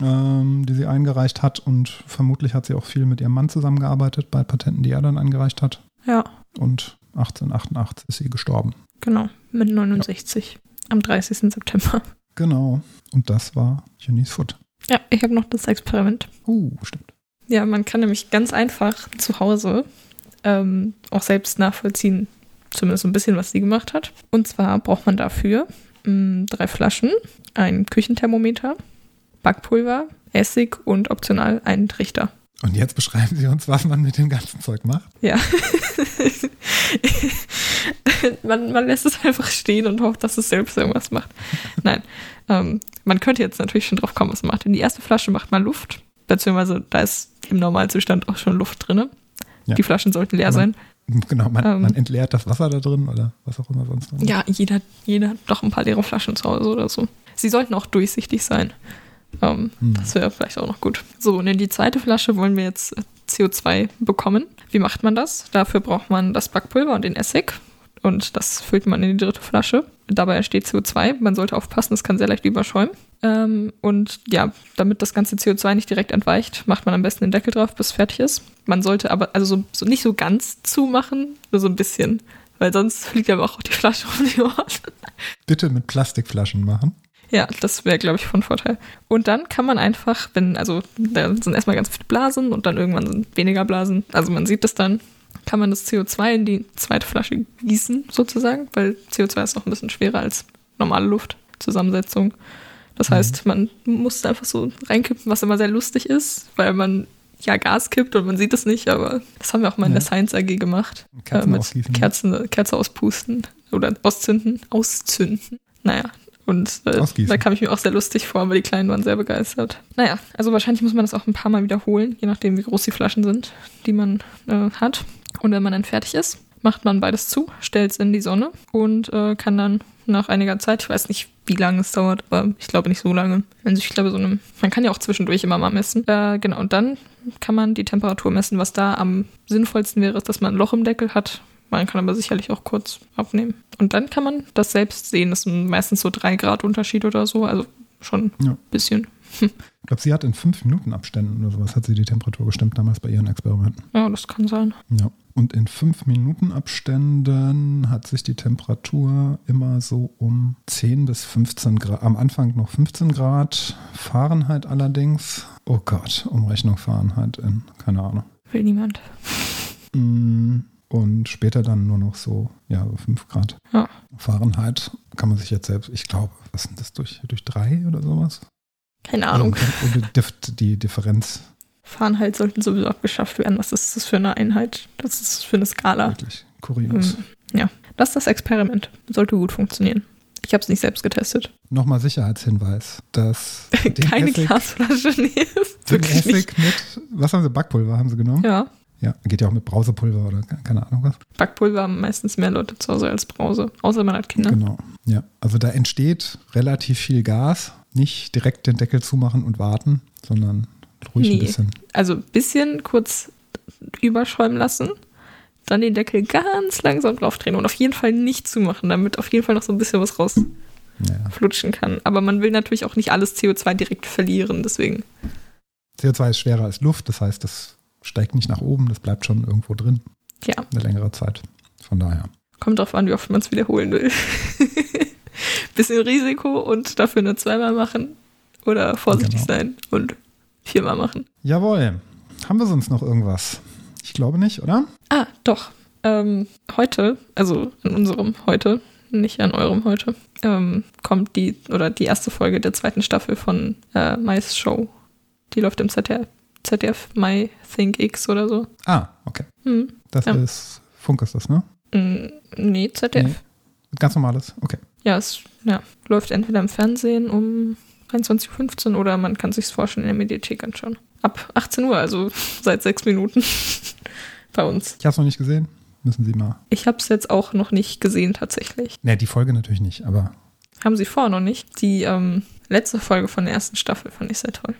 ähm, die sie eingereicht hat und vermutlich hat sie auch viel mit ihrem Mann zusammengearbeitet bei Patenten, die er dann eingereicht hat. ja, Und 1888 ist sie gestorben. genau, mit 69 am 30. September. Genau. Und das war Eunice Foot. Ja, ich habe noch das Experiment. Uh, stimmt. Ja, man kann nämlich ganz einfach zu Hause ähm, auch selbst nachvollziehen, zumindest so ein bisschen, was sie gemacht hat. Und zwar braucht man dafür mh, drei Flaschen, ein Küchenthermometer, Backpulver, Essig und optional einen Trichter. Und jetzt beschreiben Sie uns, was man mit dem ganzen Zeug macht. Ja. man, man lässt es einfach stehen und hofft, dass es selbst irgendwas macht. Nein. Ähm, man könnte jetzt natürlich schon drauf kommen, was man macht. In die erste Flasche macht man Luft, beziehungsweise da ist im Normalzustand auch schon Luft drin. Ja. Die Flaschen sollten leer Aber- sein. Genau, man, Ähm. man entleert das Wasser da drin oder was auch immer sonst. Ja, jeder, jeder hat doch ein paar leere Flaschen zu Hause oder so. Sie sollten auch durchsichtig sein. Ähm, Hm. Das wäre vielleicht auch noch gut. So, und in die zweite Flasche wollen wir jetzt äh, CO2 bekommen. Wie macht man das? Dafür braucht man das Backpulver und den Essig. Und das füllt man in die dritte Flasche. Dabei entsteht CO2. Man sollte aufpassen, es kann sehr leicht überschäumen. Ähm, und ja, damit das ganze CO2 nicht direkt entweicht, macht man am besten den Deckel drauf, bis es fertig ist. Man sollte aber also so, so nicht so ganz zumachen, nur so ein bisschen. Weil sonst fliegt aber auch die Flasche um die Ohren. Bitte mit Plastikflaschen machen. Ja, das wäre, glaube ich, von Vorteil. Und dann kann man einfach, wenn, also da sind erstmal ganz viele Blasen und dann irgendwann sind weniger Blasen. Also man sieht es dann, kann man das CO2 in die zweite Flasche gießen, sozusagen, weil CO2 ist noch ein bisschen schwerer als normale Luftzusammensetzung. Das heißt, man muss einfach so reinkippen, was immer sehr lustig ist, weil man ja Gas kippt und man sieht es nicht, aber das haben wir auch mal in Ja. der Science AG gemacht. Kerzen mit ausgießen. Kerzen, Kerze auspusten oder auszünden. Auszünden. Naja. Und äh, da kam ich mir auch sehr lustig vor, aber die Kleinen waren sehr begeistert. Naja, also wahrscheinlich muss man das auch ein paar Mal wiederholen, je nachdem, wie groß die Flaschen sind, die man äh, hat. Und wenn man dann fertig ist, macht man beides zu, stellt es in die Sonne und äh, kann dann nach einiger Zeit, ich weiß nicht, wie lange es dauert, aber ich glaube nicht so lange. Also ich glaube, so eine, man kann ja auch zwischendurch immer mal messen. Äh, genau, und dann kann man die Temperatur messen. Was da am sinnvollsten wäre, ist, dass man ein Loch im Deckel hat. Man kann aber sicherlich auch kurz abnehmen. Und dann kann man das selbst sehen. Das sind meistens so drei Grad Unterschied oder so. Also schon Ja. ein bisschen. Ich glaube, sie hat in fünf Minuten Abständen oder sowas hat sie die Temperatur bestimmt damals bei ihren Experimenten. Ja, das kann sein. Ja. Und in fünf Minuten Abständen hat sich die Temperatur immer so um 10 bis 15 Grad, am Anfang noch 15 Grad Fahrenheit allerdings. Oh Gott, Umrechnung Fahrenheit in, keine Ahnung. Will niemand. Mm, Und später dann nur noch so, ja, so 5 Grad Ja. Fahrenheit. Kann man sich jetzt selbst, ich glaube, was sind das durch, durch drei oder sowas? Keine Ahnung. Und die, Dif- die Differenz Fahrenheit sollten sowieso abgeschafft werden. Was ist das für eine Einheit? Das ist für eine Skala. wirklich kurios. Hm, Ja, das ist das Experiment. Sollte gut funktionieren. Ich habe es nicht selbst getestet. Nochmal Sicherheitshinweis, dass Keine Essig, Glasflasche, nee. ist wirklich nicht. Essig mit, was haben sie, Backpulver haben sie genommen? Ja, Ja, geht ja auch mit Brausepulver oder ke- keine Ahnung was. Backpulver haben meistens mehr Leute zu Hause als Brause. Außer man hat Kinder. Genau. Ja, also da entsteht relativ viel Gas. Nicht direkt den Deckel zumachen und warten, sondern ruhig ein Nee. bisschen. Also ein bisschen kurz überschäumen lassen. Dann den Deckel ganz langsam drauf drehen und auf jeden Fall nicht zumachen, damit auf jeden Fall noch so ein bisschen was rausflutschen Ja. kann. Aber man will natürlich auch nicht alles CO2 direkt verlieren, deswegen. CO2 ist schwerer als Luft, das heißt, das steigt nicht nach oben, das bleibt schon irgendwo drin Ja, eine längere Zeit. Von daher. kommt drauf an, wie oft man es wiederholen will. bisschen Risiko und dafür nur zweimal machen oder vorsichtig Genau. sein und viermal machen. Jawohl. Haben wir sonst noch irgendwas? Ich glaube nicht, oder? Ah, doch. Ähm, heute, also an unserem heute, nicht an eurem heute, ähm, kommt die oder die erste Folge der zweiten Staffel von äh, Mais Show. Die läuft im ZDF, ZDF My Think X oder so. Ah, okay. Hm. Das Ja. ist Funk ist das, ne? Mm, Nee, ZDF. Nee. Ganz normales. Okay. Ja, es ja, läuft entweder im Fernsehen um 21.15 Uhr oder man kann sich vorstellen in der Mediathek anschauen. Ab 18 Uhr, also seit sechs Minuten bei uns. Ich habe es noch nicht gesehen. Müssen Sie mal. Ich habe es jetzt auch noch nicht gesehen tatsächlich. Ne, die Folge natürlich nicht, aber Haben sie vor noch nicht. Die ähm, letzte Folge von der ersten Staffel fand ich sehr toll.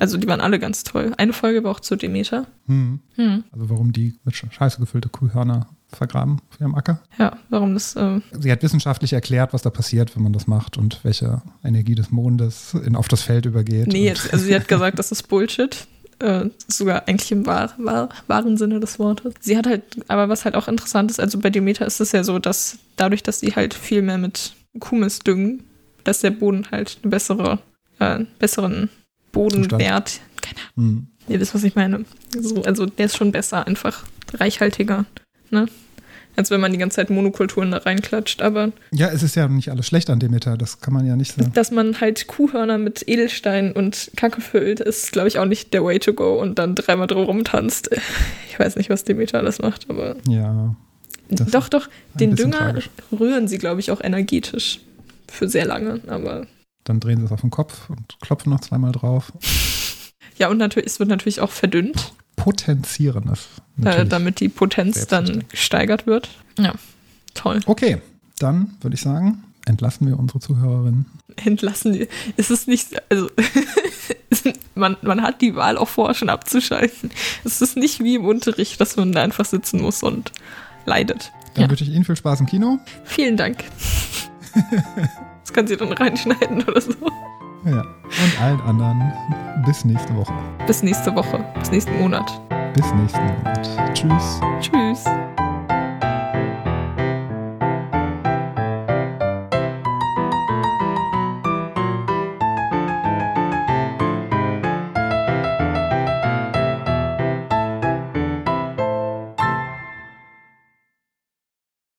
Also die waren alle ganz toll. Eine Folge war auch zu Demeter. hm. Hm. also warum die mit Sch- Scheiße gefüllte Kuhhörner vergraben auf ihrem Acker. Ja, warum das. Äh, Sie hat wissenschaftlich erklärt, was da passiert, wenn man das macht und welche Energie des Mondes in, auf das Feld übergeht. nee, jetzt, also sie hat gesagt, das ist Bullshit. Äh, sogar eigentlich im wahr, wahr, wahren Sinne des Wortes. Sie hat halt, aber was halt auch interessant ist, also bei Demeter ist es ja so, dass dadurch, dass sie halt viel mehr mit Kumis düngen, dass der Boden halt eine bessere, äh, besseren Bodenwert, keine Hm. Ihr wisst, was ich meine. So, also der ist schon besser, einfach reichhaltiger, ne? Als wenn man die ganze Zeit Monokulturen da reinklatscht. Aber Ja, es ist ja nicht alles schlecht an Demeter, das kann man ja nicht sagen. dass man halt Kuhhörner mit Edelstein und Kacke füllt, ist, glaube ich, auch nicht der Way to go und dann dreimal drum rumtanzt. Ich weiß nicht, was Demeter alles macht, aber. Ja, doch, doch, den Dünger tragisch. rühren sie, glaube ich, auch energetisch. Für sehr lange, aber. Dann drehen sie es auf den Kopf und klopfen noch zweimal drauf. Ja, und natürlich, es wird natürlich auch verdünnt. Potenzieren es. natürlich. damit die Potenz dann gesteigert wird. Ja, toll. Okay, dann würde ich sagen, entlassen wir unsere Zuhörerinnen. Entlassen die. Es ist nicht, also man, man hat die Wahl auch vorher schon abzuschalten. Es ist nicht wie im Unterricht, dass man da einfach sitzen muss und leidet. Dann Ja. wünsche ich Ihnen viel Spaß im Kino. Vielen Dank. Das kann sie dann reinschneiden oder so. Ja. Und allen anderen bis nächste Woche. Bis nächste Woche, bis nächsten Monat. Bis nächsten Monat. Tschüss. Tschüss.